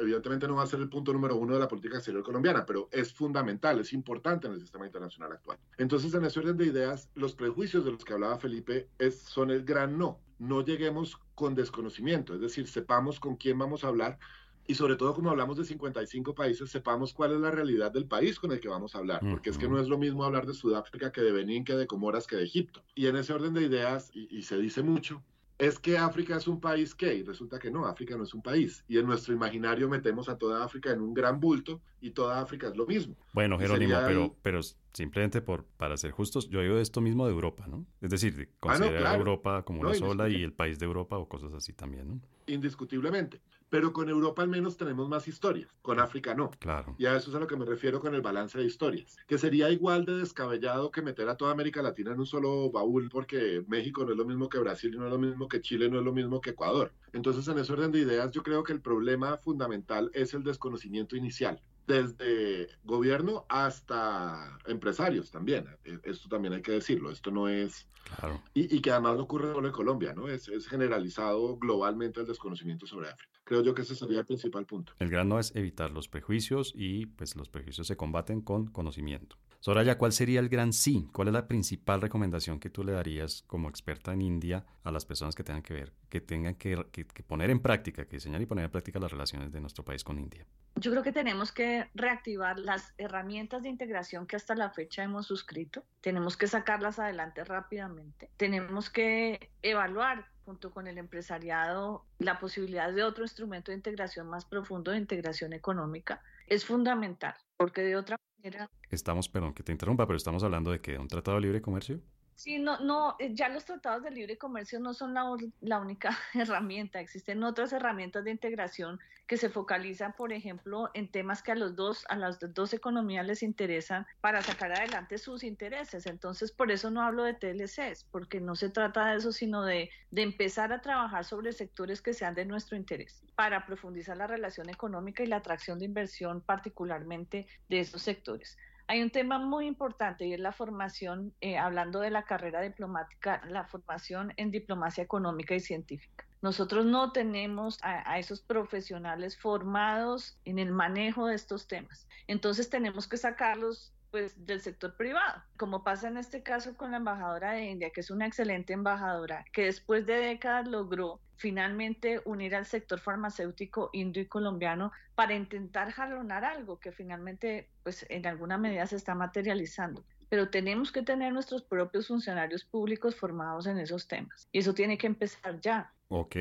evidentemente no va a ser el punto número uno de la política exterior colombiana, pero es fundamental, es importante en el sistema internacional actual. Entonces, en ese orden de ideas, los prejuicios de los que hablaba Felipe son el gran no. No lleguemos con desconocimiento, es decir, sepamos con quién vamos a hablar y sobre todo como hablamos de 55 países, sepamos cuál es la realidad del país con el que vamos a hablar, porque es que no es lo mismo hablar de Sudáfrica que de Benín, que de Comoras, que de Egipto. Y en ese orden de ideas, y, y se dice mucho, es que África es un país que, y resulta que no, África no es un país. Y en nuestro imaginario metemos a toda África en un gran bulto y toda África es lo mismo. Bueno, Jerónimo, pero, simplemente por, para ser justos, yo digo esto mismo de Europa, ¿no? Es decir, considerar ah, no, claro. Europa como una sola y el país de Europa o cosas así también, ¿no? Indiscutiblemente. Pero con Europa al menos tenemos más historias, con África no. Claro. Y a eso es a lo que me refiero con el balance de historias, que sería igual de descabellado que meter a toda América Latina en un solo baúl, porque México no es lo mismo que Brasil, no es lo mismo que Chile, no es lo mismo que Ecuador. Entonces, en ese orden de ideas, yo creo que el problema fundamental es el desconocimiento inicial desde gobierno hasta empresarios también. E, esto también hay que decirlo, esto no es... Claro. Y, que además no ocurre solo en Colombia, ¿no? Es, es, generalizado globalmente el desconocimiento sobre África. Creo yo que ese sería el principal punto. El gran no es evitar los prejuicios y pues los prejuicios se combaten con conocimiento. Soraya, ¿cuál sería el gran sí? ¿Cuál es la principal recomendación que tú le darías como experta en India a las personas que tengan que ver, que tengan que, que, que poner en práctica, que diseñar y poner en práctica las relaciones de nuestro país con India? Yo creo que tenemos que reactivar las herramientas de integración que hasta la fecha hemos suscrito. Tenemos que sacarlas adelante rápidamente. Tenemos que evaluar junto con el empresariado la posibilidad de otro instrumento de integración más profundo, de integración económica. Es fundamental, porque de otra manera... Estamos, perdón que te interrumpa, pero estamos hablando de que un tratado de libre comercio. Sí, no, no, eh, ya los tratados de libre comercio no son la, la, única herramienta, existen otras herramientas de integración que se focalizan, por ejemplo, en temas que a los dos, a las dos economías les interesan para sacar adelante sus intereses. Entonces, por eso no hablo de TLCs, porque no se trata de eso, sino de, de empezar a trabajar sobre sectores que sean de nuestro interés, para profundizar la relación económica y la atracción de inversión, particularmente de esos sectores. Hay un tema muy importante y es la formación, eh, hablando de la carrera diplomática, la formación en diplomacia económica y científica. Nosotros no tenemos a, esos profesionales formados en el manejo de estos temas. Entonces tenemos que sacarlos pues del sector privado, como pasa en este caso con la embajadora de India, que es una excelente embajadora, que después de décadas logró finalmente unir al sector farmacéutico indio y colombiano para intentar jalonar algo que finalmente pues en alguna medida se está materializando pero tenemos que tener nuestros propios funcionarios públicos formados en esos temas. Y eso tiene que empezar ya. Ok.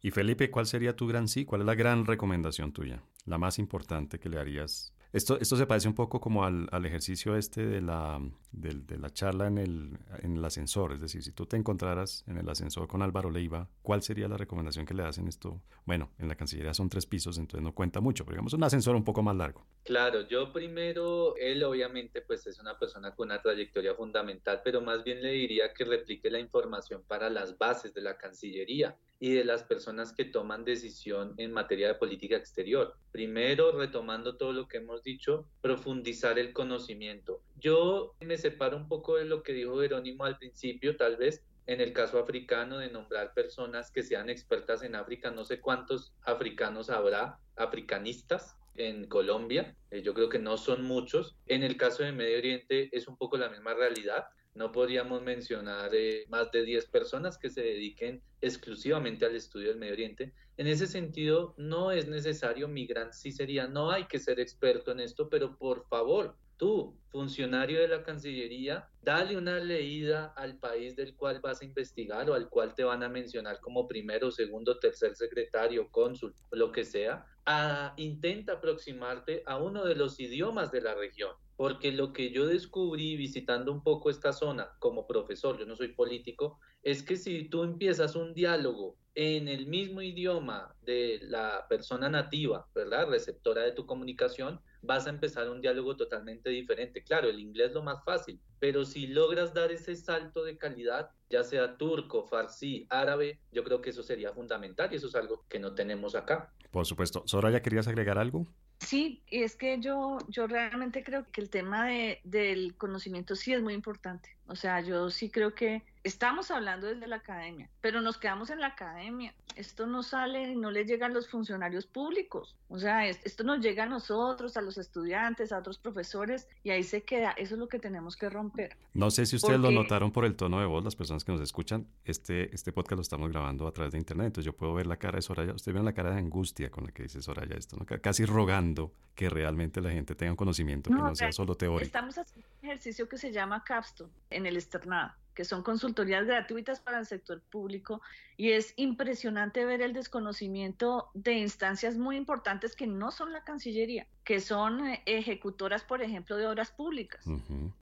Y Felipe, ¿cuál sería tu gran sí? ¿Cuál es la gran recomendación tuya? La más importante que le harías esto, esto se parece un poco como al, al ejercicio este de la, de, la charla en el, en el ascensor. Es decir, si tú te encontraras en el ascensor con Álvaro Leiva, ¿cuál sería la recomendación que le hacen esto? Bueno, en la Cancillería son tres pisos, entonces no cuenta mucho, pero digamos un ascensor un poco más largo. Claro, yo primero, él obviamente pues es una persona con una trayectoria fundamental, pero más bien le diría que replique la información para las bases de la Cancillería y de las personas que toman decisión en materia de política exterior. Primero, retomando todo lo que hemos dicho, profundizar el conocimiento. Yo me separo un poco de lo que dijo Jerónimo al principio, tal vez en el caso africano, de nombrar personas que sean expertas en África. No sé cuántos africanos habrá, africanistas, en Colombia. Eh, yo creo que no son muchos. En el caso de Medio Oriente es un poco la misma realidad. No podríamos mencionar eh, más de 10 personas que se dediquen exclusivamente al estudio del Medio Oriente. En ese sentido, no es necesario migrar, sí sería, no hay que ser experto en esto, pero por favor, tú, funcionario de la Cancillería, dale una leída al país del cual vas a investigar o al cual te van a mencionar como primero, segundo, tercer secretario, cónsul, lo que sea. A, intenta aproximarte a uno de los idiomas de la región porque lo que yo descubrí visitando un poco esta zona como profesor, yo no soy político, es que si tú empiezas un diálogo en el mismo idioma de la persona nativa, ¿verdad? Receptora de tu comunicación, vas a empezar un diálogo totalmente diferente. Claro, el inglés es lo más fácil, pero si logras dar ese salto de calidad, ya sea turco, farsi, árabe, yo creo que eso sería fundamental y eso es algo que no tenemos acá. Por supuesto. Soraya, ¿querías agregar algo? Sí, es que yo, yo realmente creo que el tema de, del conocimiento sí es muy importante. O sea, yo sí creo que estamos hablando desde la academia, pero nos quedamos en la academia. Esto no sale y no le llega a los funcionarios públicos. O sea, esto nos llega a nosotros, a los estudiantes, a otros profesores, y ahí se queda. Eso es lo que tenemos que romper. No sé si ustedes lo notaron por el tono de voz, las personas que nos escuchan. Este, este podcast lo estamos grabando a través de internet, entonces yo puedo ver la cara de Soraya. Usted ve la cara de angustia con la que dice Soraya esto, ¿no? casi rogando que realmente la gente tenga un conocimiento que no sea solo teórico. Estamos haciendo ejercicio que se llama capstone en el externado. que son consultorías gratuitas para el sector público y es impresionante ver el desconocimiento de instancias muy importantes que no son la Cancillería, que son eh, ejecutoras, por ejemplo, de obras públicas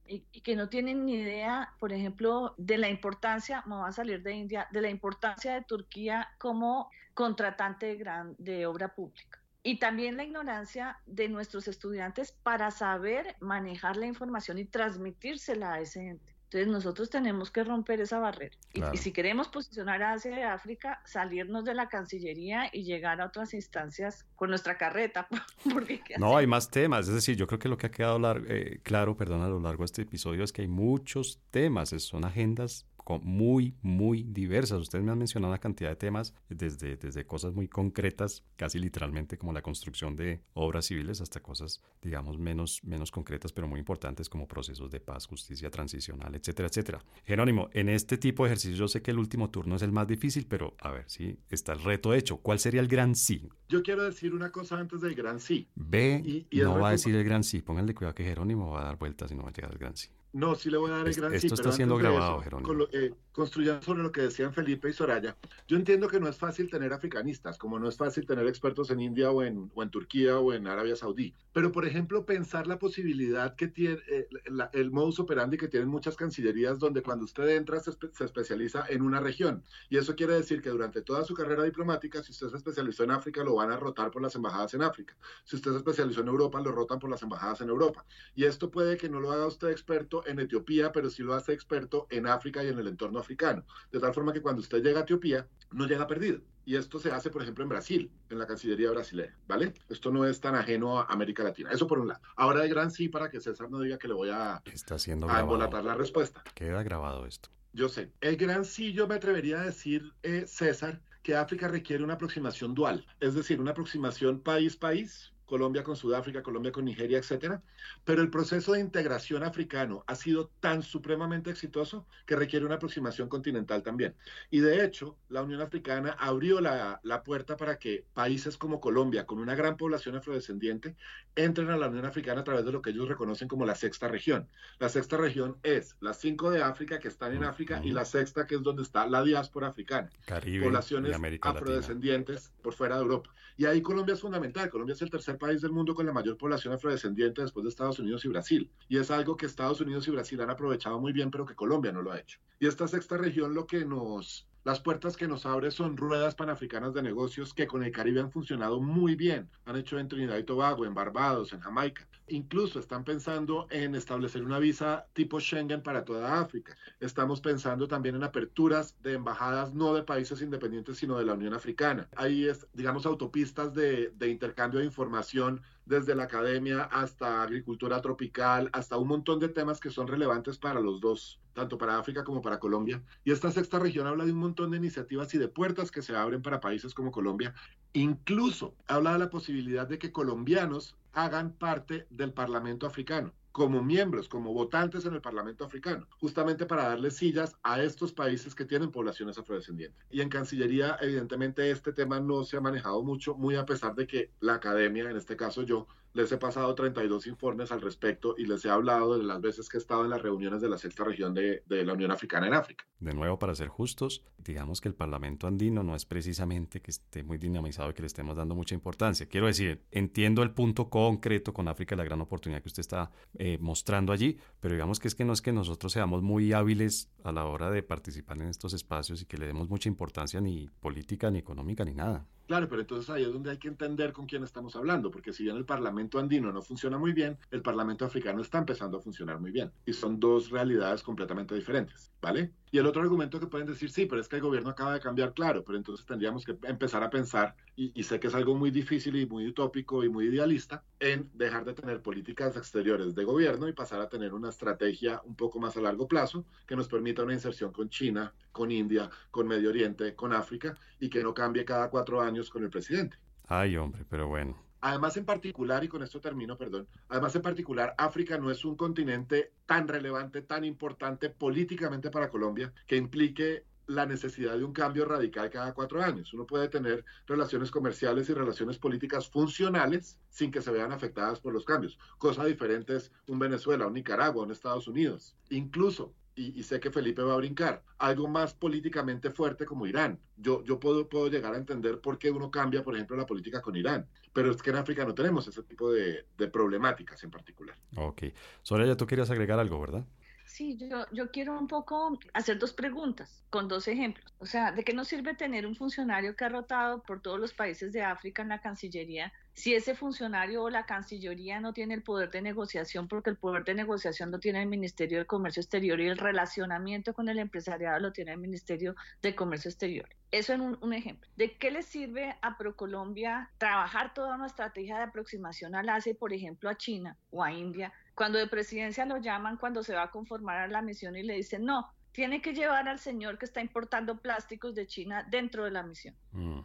y, que no tienen ni idea, por ejemplo, de la importancia, me va a salir de India, de la importancia de Turquía como contratante de, gran, de obra pública y también la ignorancia de nuestros estudiantes para saber manejar la información y transmitírsela a ese ente. Entonces nosotros tenemos que romper esa barrera. Y, si queremos posicionar a Asia y África, salirnos de la Cancillería y llegar a otras instancias con nuestra carreta. Porque, no, hay más temas. Es decir, yo creo que lo que ha quedado eh, claro perdón, a lo largo de este episodio es que hay muchos temas, son agendas muy, muy diversas. Ustedes me han mencionado una cantidad de temas, desde, desde cosas muy concretas, casi literalmente como la construcción de obras civiles, hasta cosas, digamos, menos, menos concretas, pero muy importantes como procesos de paz, justicia transicional, etcétera, etcétera. Jerónimo, en este tipo de ejercicio yo sé que el último turno es el más difícil, pero a ver, si está el reto hecho. ¿Cuál sería el gran sí? Yo quiero decir una cosa antes del gran sí. B y, no va a decir el gran sí. Pónganle cuidado que Jerónimo va a dar vueltas y no va a llegar al gran sí. No, sí le voy a dar el gran sí. Esto está siendo grabado, Jerónimo. Eh, construyendo sobre lo que decían Felipe y Soraya, yo entiendo que no es fácil tener africanistas, como no es fácil tener expertos en India o en, o en Turquía o en Arabia Saudí. Pero, por ejemplo, pensar la posibilidad que tiene eh, el modus operandi que tienen muchas cancillerías, donde cuando usted entra se, se, especializa en una región. Y eso quiere decir que durante toda su carrera diplomática, si usted se especializó en África, lo van a rotar por las embajadas en África. Si usted se especializó en Europa, lo rotan por las embajadas en Europa. Y esto puede que no lo haga usted experto en Etiopía, pero sí lo hace experto en África y en el entorno africano. De tal forma que cuando usted llega a Etiopía, no llega perdido. Y esto se hace, por ejemplo, en Brasil, en la Cancillería brasileña, ¿vale? Esto no es tan ajeno a América Latina. Eso por un lado. Ahora el gran sí para que César no diga que le voy a, Está siendo a embolatar la respuesta. Queda grabado esto. Yo sé. El gran sí, yo me atrevería a decir, eh, César, que África requiere una aproximación dual, es decir, una aproximación país-país Colombia con Sudáfrica, Colombia con Nigeria, etcétera. Pero el proceso de integración africano ha sido tan supremamente exitoso que requiere una aproximación continental también. Y de hecho, la Unión Africana abrió la, la puerta para que países como Colombia, con una gran población afrodescendiente, entren a la Unión Africana a través de lo que ellos reconocen como la sexta región. La sexta región es las cinco de África que están en África y la sexta que es donde está la diáspora africana. Caribe poblaciones afrodescendientes por fuera de Europa. Y ahí Colombia es fundamental. Colombia es el tercer país del mundo con la mayor población afrodescendiente después de Estados Unidos y Brasil. Y es algo que Estados Unidos y Brasil han aprovechado muy bien, pero que Colombia no lo ha hecho. Y esta sexta región lo que nos las puertas que nos abre son ruedas panafricanas de negocios que con el Caribe han funcionado muy bien. Han hecho en Trinidad y Tobago, en Barbados, en Jamaica. Incluso están pensando en establecer una visa tipo Schengen para toda África. Estamos pensando también en aperturas de embajadas no de países independientes, sino de la Unión Africana. Ahí es, digamos, autopistas de, de intercambio de información desde la academia hasta agricultura tropical, hasta un montón de temas que son relevantes para los dos, tanto para África como para Colombia. Y esta sexta región habla de un montón de iniciativas y de puertas que se abren para países como Colombia. Incluso habla de la posibilidad de que colombianos hagan parte del Parlamento africano como miembros, como votantes en el Parlamento africano, justamente para darle sillas a estos países que tienen poblaciones afrodescendientes. Y en Cancillería, evidentemente, este tema no se ha manejado mucho, muy a pesar de que la academia, en este caso yo, les he pasado 32 informes al respecto y les he hablado de las veces que he estado en las reuniones de la sexta región de, la Unión Africana en África. De nuevo, para ser justos, digamos que el Parlamento andino no es precisamente que esté muy dinamizado y que le estemos dando mucha importancia. Quiero decir, entiendo el punto concreto con África, la gran oportunidad que usted está eh, mostrando allí, pero digamos que es que no es que nosotros seamos muy hábiles a la hora de participar en estos espacios y que le demos mucha importancia ni política, ni económica, ni nada. Claro, pero entonces ahí es donde hay que entender con quién estamos hablando, porque si bien el Parlamento andino no funciona muy bien, el Parlamento africano está empezando a funcionar muy bien. Y son dos realidades completamente diferentes, ¿vale? Y el otro argumento que pueden decir, sí, pero es que el gobierno acaba de cambiar, claro, pero entonces tendríamos que empezar a pensar, y, sé que es algo muy difícil y muy utópico y muy idealista, en dejar de tener políticas exteriores de gobierno y pasar a tener una estrategia un poco más a largo plazo que nos permita una inserción con China, con India, con Medio Oriente, con África, y que no cambie cada cuatro años con el presidente. Ay, hombre, pero bueno. Además, en particular, y con esto termino, perdón, además en particular, África no es un continente tan relevante, tan importante políticamente para Colombia, que implique la necesidad de un cambio radical cada cuatro años. Uno puede tener relaciones comerciales y relaciones políticas funcionales sin que se vean afectadas por los cambios. Cosa diferente es un Venezuela, un Nicaragua, un Estados Unidos. Incluso y, sé que Felipe va a brincar. Algo más políticamente fuerte como Irán. Yo, yo puedo, puedo llegar a entender por qué uno cambia, por ejemplo, la política con Irán, pero es que en África no tenemos ese tipo de, de problemáticas en particular. Ok. Soraya, tú querías agregar algo, ¿verdad? Sí, yo, yo quiero un poco hacer dos preguntas con dos ejemplos. O sea, ¿de qué nos sirve tener un funcionario que ha rotado por todos los países de África en la Cancillería si ese funcionario o la Cancillería no tiene el poder de negociación porque el poder de negociación lo tiene el Ministerio de Comercio Exterior y el relacionamiento con el empresariado lo tiene el Ministerio de Comercio Exterior? Eso es un, un ejemplo. ¿De qué le sirve a ProColombia trabajar toda una estrategia de aproximación al Asia, por ejemplo, a China o a India? Cuando de presidencia lo llaman cuando se va a conformar a la misión y le dicen, no, tiene que llevar al señor que está importando plásticos de China dentro de la misión. Mm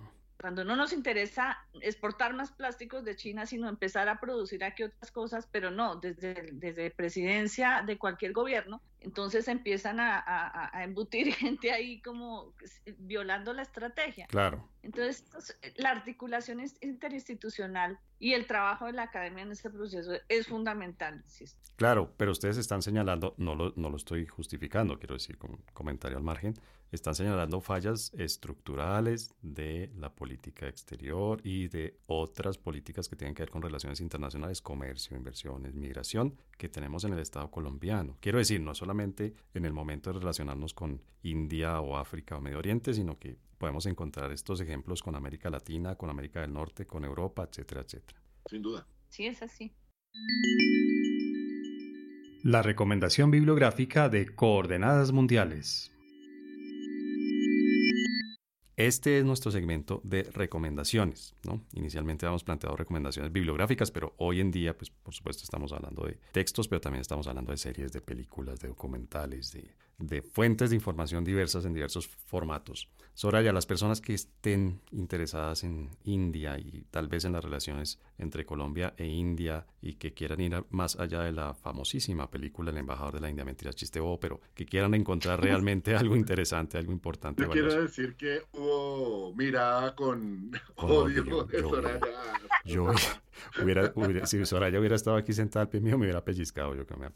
cuando no nos interesa exportar más plásticos de China, sino empezar a producir aquí otras cosas, pero no, desde, desde presidencia de cualquier gobierno, entonces empiezan a, embutir gente ahí como violando la estrategia. Claro. Entonces, la articulación interinstitucional y el trabajo de la academia en este proceso es fundamental. Claro, pero ustedes están señalando, no lo, no lo estoy justificando, quiero decir, como comentario al margen, están señalando fallas estructurales de la política exterior y de otras políticas que tienen que ver con relaciones internacionales, comercio, inversiones, migración, que tenemos en el Estado colombiano. Quiero decir, no solamente en el momento de relacionarnos con India o África o Medio Oriente, sino que podemos encontrar estos ejemplos con América Latina, con América del Norte, con Europa, etcétera, etcétera. Sin duda. Sí, es así. La recomendación bibliográfica de Coordenadas Mundiales. Este es nuestro segmento de recomendaciones. ¿no? Inicialmente habíamos planteado recomendaciones bibliográficas, pero hoy en día, pues por supuesto, estamos hablando de textos, pero también estamos hablando de series, de películas, de documentales, de, de fuentes de información diversas en diversos formatos. Soraya, las personas que estén interesadas en India y tal vez en las relaciones entre Colombia e India y que quieran ir más allá de la famosísima película El embajador de la India, mentira, chiste pero que quieran encontrar realmente algo interesante, algo importante. Yo quiero decir que hubo mirada con, odio, de Soraya. Yo, hubiera, si Soraya hubiera estado aquí sentada al pie mío, me hubiera pellizcado yo. Que me...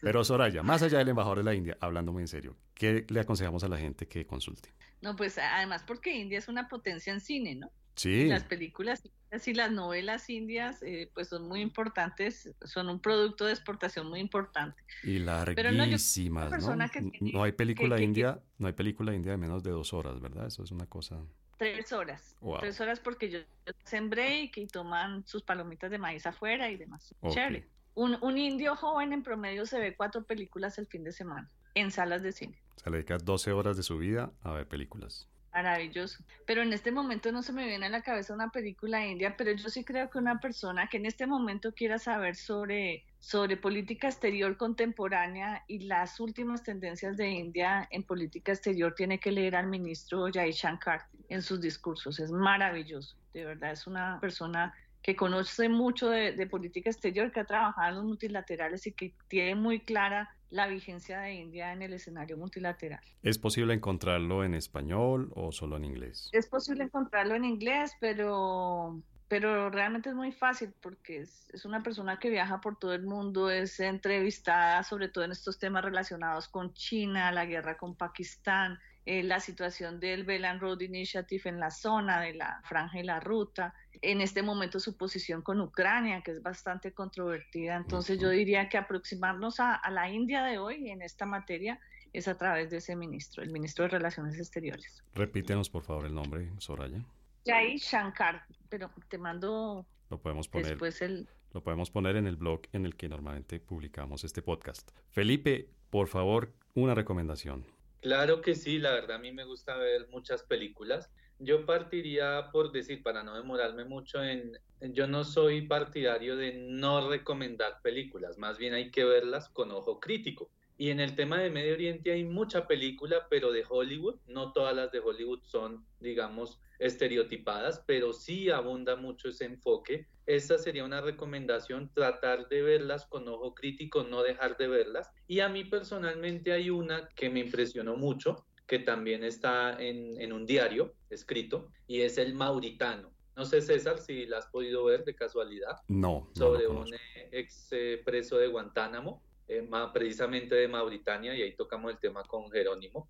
Pero Soraya, más allá del embajador de la India, hablando muy en serio, ¿qué le aconsejamos a la gente que consulte? No, pues además porque India es una potencia en cine, ¿no? Sí. Las películas y las novelas indias, eh, pues son muy importantes, son un producto de exportación muy importante. Y larguísimas, ¿no? No, hay película india, no hay película india de menos de dos horas, ¿verdad? Eso es una cosa. Tres horas. Tres horas porque yo, hacen break y toman sus palomitas de maíz afuera y demás. Chévere. Un, un indio joven en promedio se ve cuatro películas el fin de semana en salas de cine. Se le dedica 12 horas de su vida a ver películas. Maravilloso. Pero en este momento no se me viene a la cabeza una película india, pero yo sí creo que una persona que en este momento quiera saber sobre, sobre política exterior contemporánea y las últimas tendencias de India en política exterior tiene que leer al ministro Shankar en sus discursos. Es maravilloso. De verdad, es una persona que conoce mucho de, de política exterior, que ha trabajado en los multilaterales y que tiene muy clara la vigencia de India en el escenario multilateral. ¿Es posible encontrarlo en español o solo en inglés? Es posible encontrarlo en inglés, pero, pero realmente es muy fácil porque es, es una persona que viaja por todo el mundo, es entrevistada sobre todo en estos temas relacionados con China, la guerra con Pakistán, eh, la situación del Belt and Road Initiative en la zona de la franja y la ruta, en este momento su posición con Ucrania, que es bastante controvertida. Entonces yo diría que aproximarnos a, la India de hoy en esta materia es a través de ese ministro, el ministro de Relaciones Exteriores. Repítenos por favor el nombre, Soraya. Jai Shankar, pero te mando lo podemos poner, después el... Lo podemos poner en el blog en el que normalmente publicamos este podcast. Felipe, por favor, una recomendación. Claro que sí, la verdad a mí me gusta ver muchas películas. Yo partiría por decir, para no demorarme mucho en, yo no soy partidario de no recomendar películas, más bien hay que verlas con ojo crítico. Y en el tema de Medio Oriente hay mucha película, pero de Hollywood, no todas las de Hollywood son, digamos, estereotipadas, pero sí abunda mucho ese enfoque. Esa sería una recomendación, tratar de verlas con ojo crítico, no dejar de verlas. Y a mí personalmente hay una que me impresionó mucho, que también está en, en un diario escrito, y es el Mauritano. No sé, César, si la has podido ver de casualidad. No. Sobre un ex preso de Guantánamo eh, precisamente de Mauritania, y ahí tocamos el tema con Jerónimo.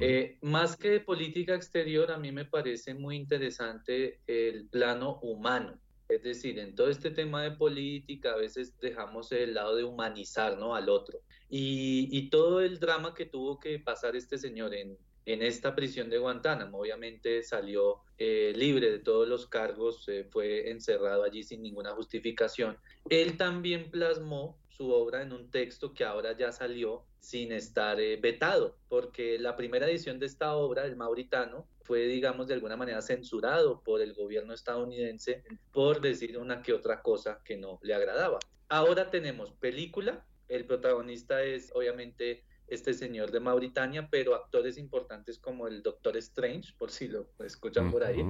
Eh, más que de política exterior, a mí me parece muy interesante el plano humano. Es decir, en todo este tema de política a veces dejamos el lado de humanizar ¿no? al otro. Y, y todo el drama que tuvo que pasar este señor en, en esta prisión de Guantánamo. Obviamente salió eh, libre de todos los cargos, eh, fue encerrado allí sin ninguna justificación. Él también plasmó su obra en un texto que ahora ya salió sin estar eh, vetado, porque la primera edición de esta obra, El Mauritano, fue, digamos, de alguna manera censurado por el gobierno estadounidense por decir una que otra cosa que no le agradaba. Ahora tenemos película, el protagonista es obviamente este señor de Mauritania, pero actores importantes como el Doctor Strange, por si lo escuchan por ahí,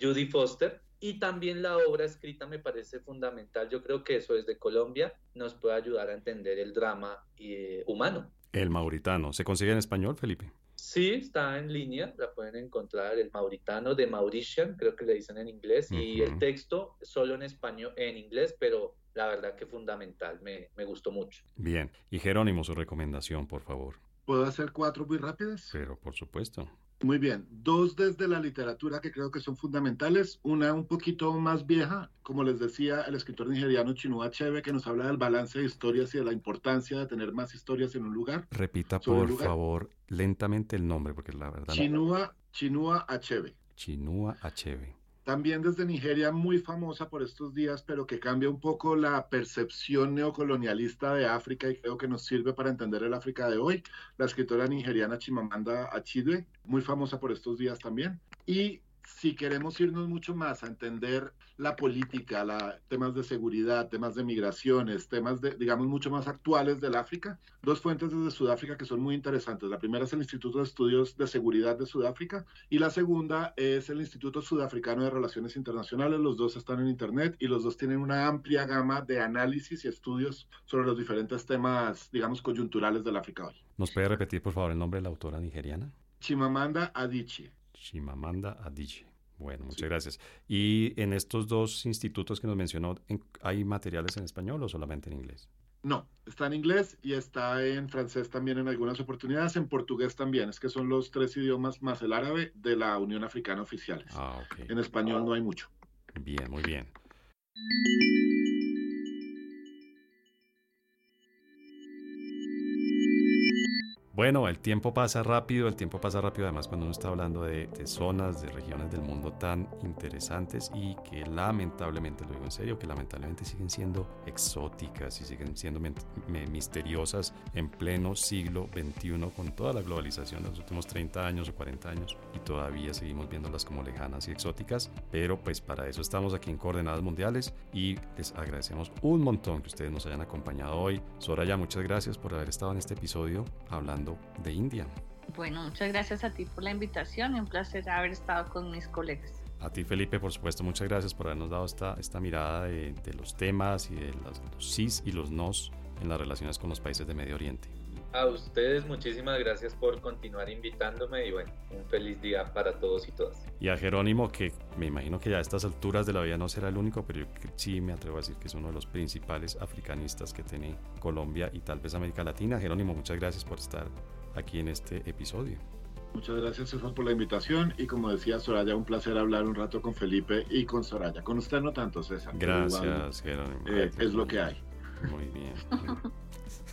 Judy Foster, y también la obra escrita me parece fundamental. Yo creo que eso desde Colombia nos puede ayudar a entender el drama eh, humano. El mauritano. ¿Se consigue en español, Felipe? Sí, está en línea, la pueden encontrar, el mauritano de Mauritian, creo que le dicen en inglés, y el texto solo en español, en inglés, pero la verdad que fundamental, me, me gustó mucho. Bien, y Jerónimo, su recomendación, por favor. ¿Puedo hacer cuatro muy rápidas? Pero por supuesto. Muy bien, dos desde la literatura que creo que son fundamentales, una un poquito más vieja, como les decía el escritor nigeriano Chinua Achebe, que nos habla del balance de historias y de la importancia de tener más historias en un lugar. Repita por favor lentamente el nombre, porque la verdad... Chinua, Chinua Achebe. Chinua Achebe también desde Nigeria muy famosa por estos días, pero que cambia un poco la percepción neocolonialista de África y creo que nos sirve para entender el África de hoy. La escritora nigeriana Chimamanda Achidwe, muy famosa por estos días también. Y si queremos irnos mucho más a entender la política, la, temas de seguridad, temas de migraciones, temas de, digamos, mucho más actuales del África, dos fuentes desde Sudáfrica que son muy interesantes. La primera es el Instituto de Estudios de Seguridad de Sudáfrica y la segunda es el Instituto Sudafricano de Relaciones Internacionales. Los dos están en Internet y los dos tienen una amplia gama de análisis y estudios sobre los diferentes temas, digamos, coyunturales del África hoy. ¿Nos puede repetir, por favor, el nombre de la autora nigeriana? Chimamanda Adichie. Chimamanda Adichie. Bueno, muchas gracias. ¿Y en estos dos institutos que nos mencionó, hay materiales en español o solamente en inglés? No, está en inglés y está en francés también en algunas oportunidades, en portugués también, es que son los tres idiomas más el árabe de la Unión Africana oficiales. Ah, En español no hay mucho. Bien, muy bien. Bueno, el tiempo pasa rápido, el tiempo pasa rápido además cuando uno está hablando de, zonas, de regiones del mundo tan interesantes y que lamentablemente, lo digo en serio, que lamentablemente siguen siendo exóticas y siguen siendo misteriosas en pleno siglo XXI con toda la globalización de los últimos 30 años o 40 años y todavía seguimos viéndolas como lejanas y exóticas, pero pues para eso estamos aquí en Coordenadas Mundiales y les agradecemos un montón que ustedes nos hayan acompañado hoy. Soraya, muchas gracias por haber estado en este episodio hablando de India. Bueno, muchas gracias a ti por la invitación y un placer haber estado con mis colegas. A ti, Felipe, por supuesto, muchas gracias por habernos dado esta, esta mirada de, los temas y de los, los sís y los nos en las relaciones con los países de Medio Oriente. A ustedes muchísimas gracias por continuar invitándome y bueno, un feliz día para todos y todas. Y a Jerónimo, que me imagino que ya a estas alturas de la vida no será el único, pero yo sí me atrevo a decir que es uno de los principales africanistas que tiene Colombia y tal vez América Latina. Jerónimo, muchas gracias por estar aquí en este episodio. Muchas gracias César por la invitación y como decía Soraya, un placer hablar un rato con Felipe y con Soraya. Con usted no tanto, César. Gracias, Jerónimo. Eh, es lo que hay. Muy bien.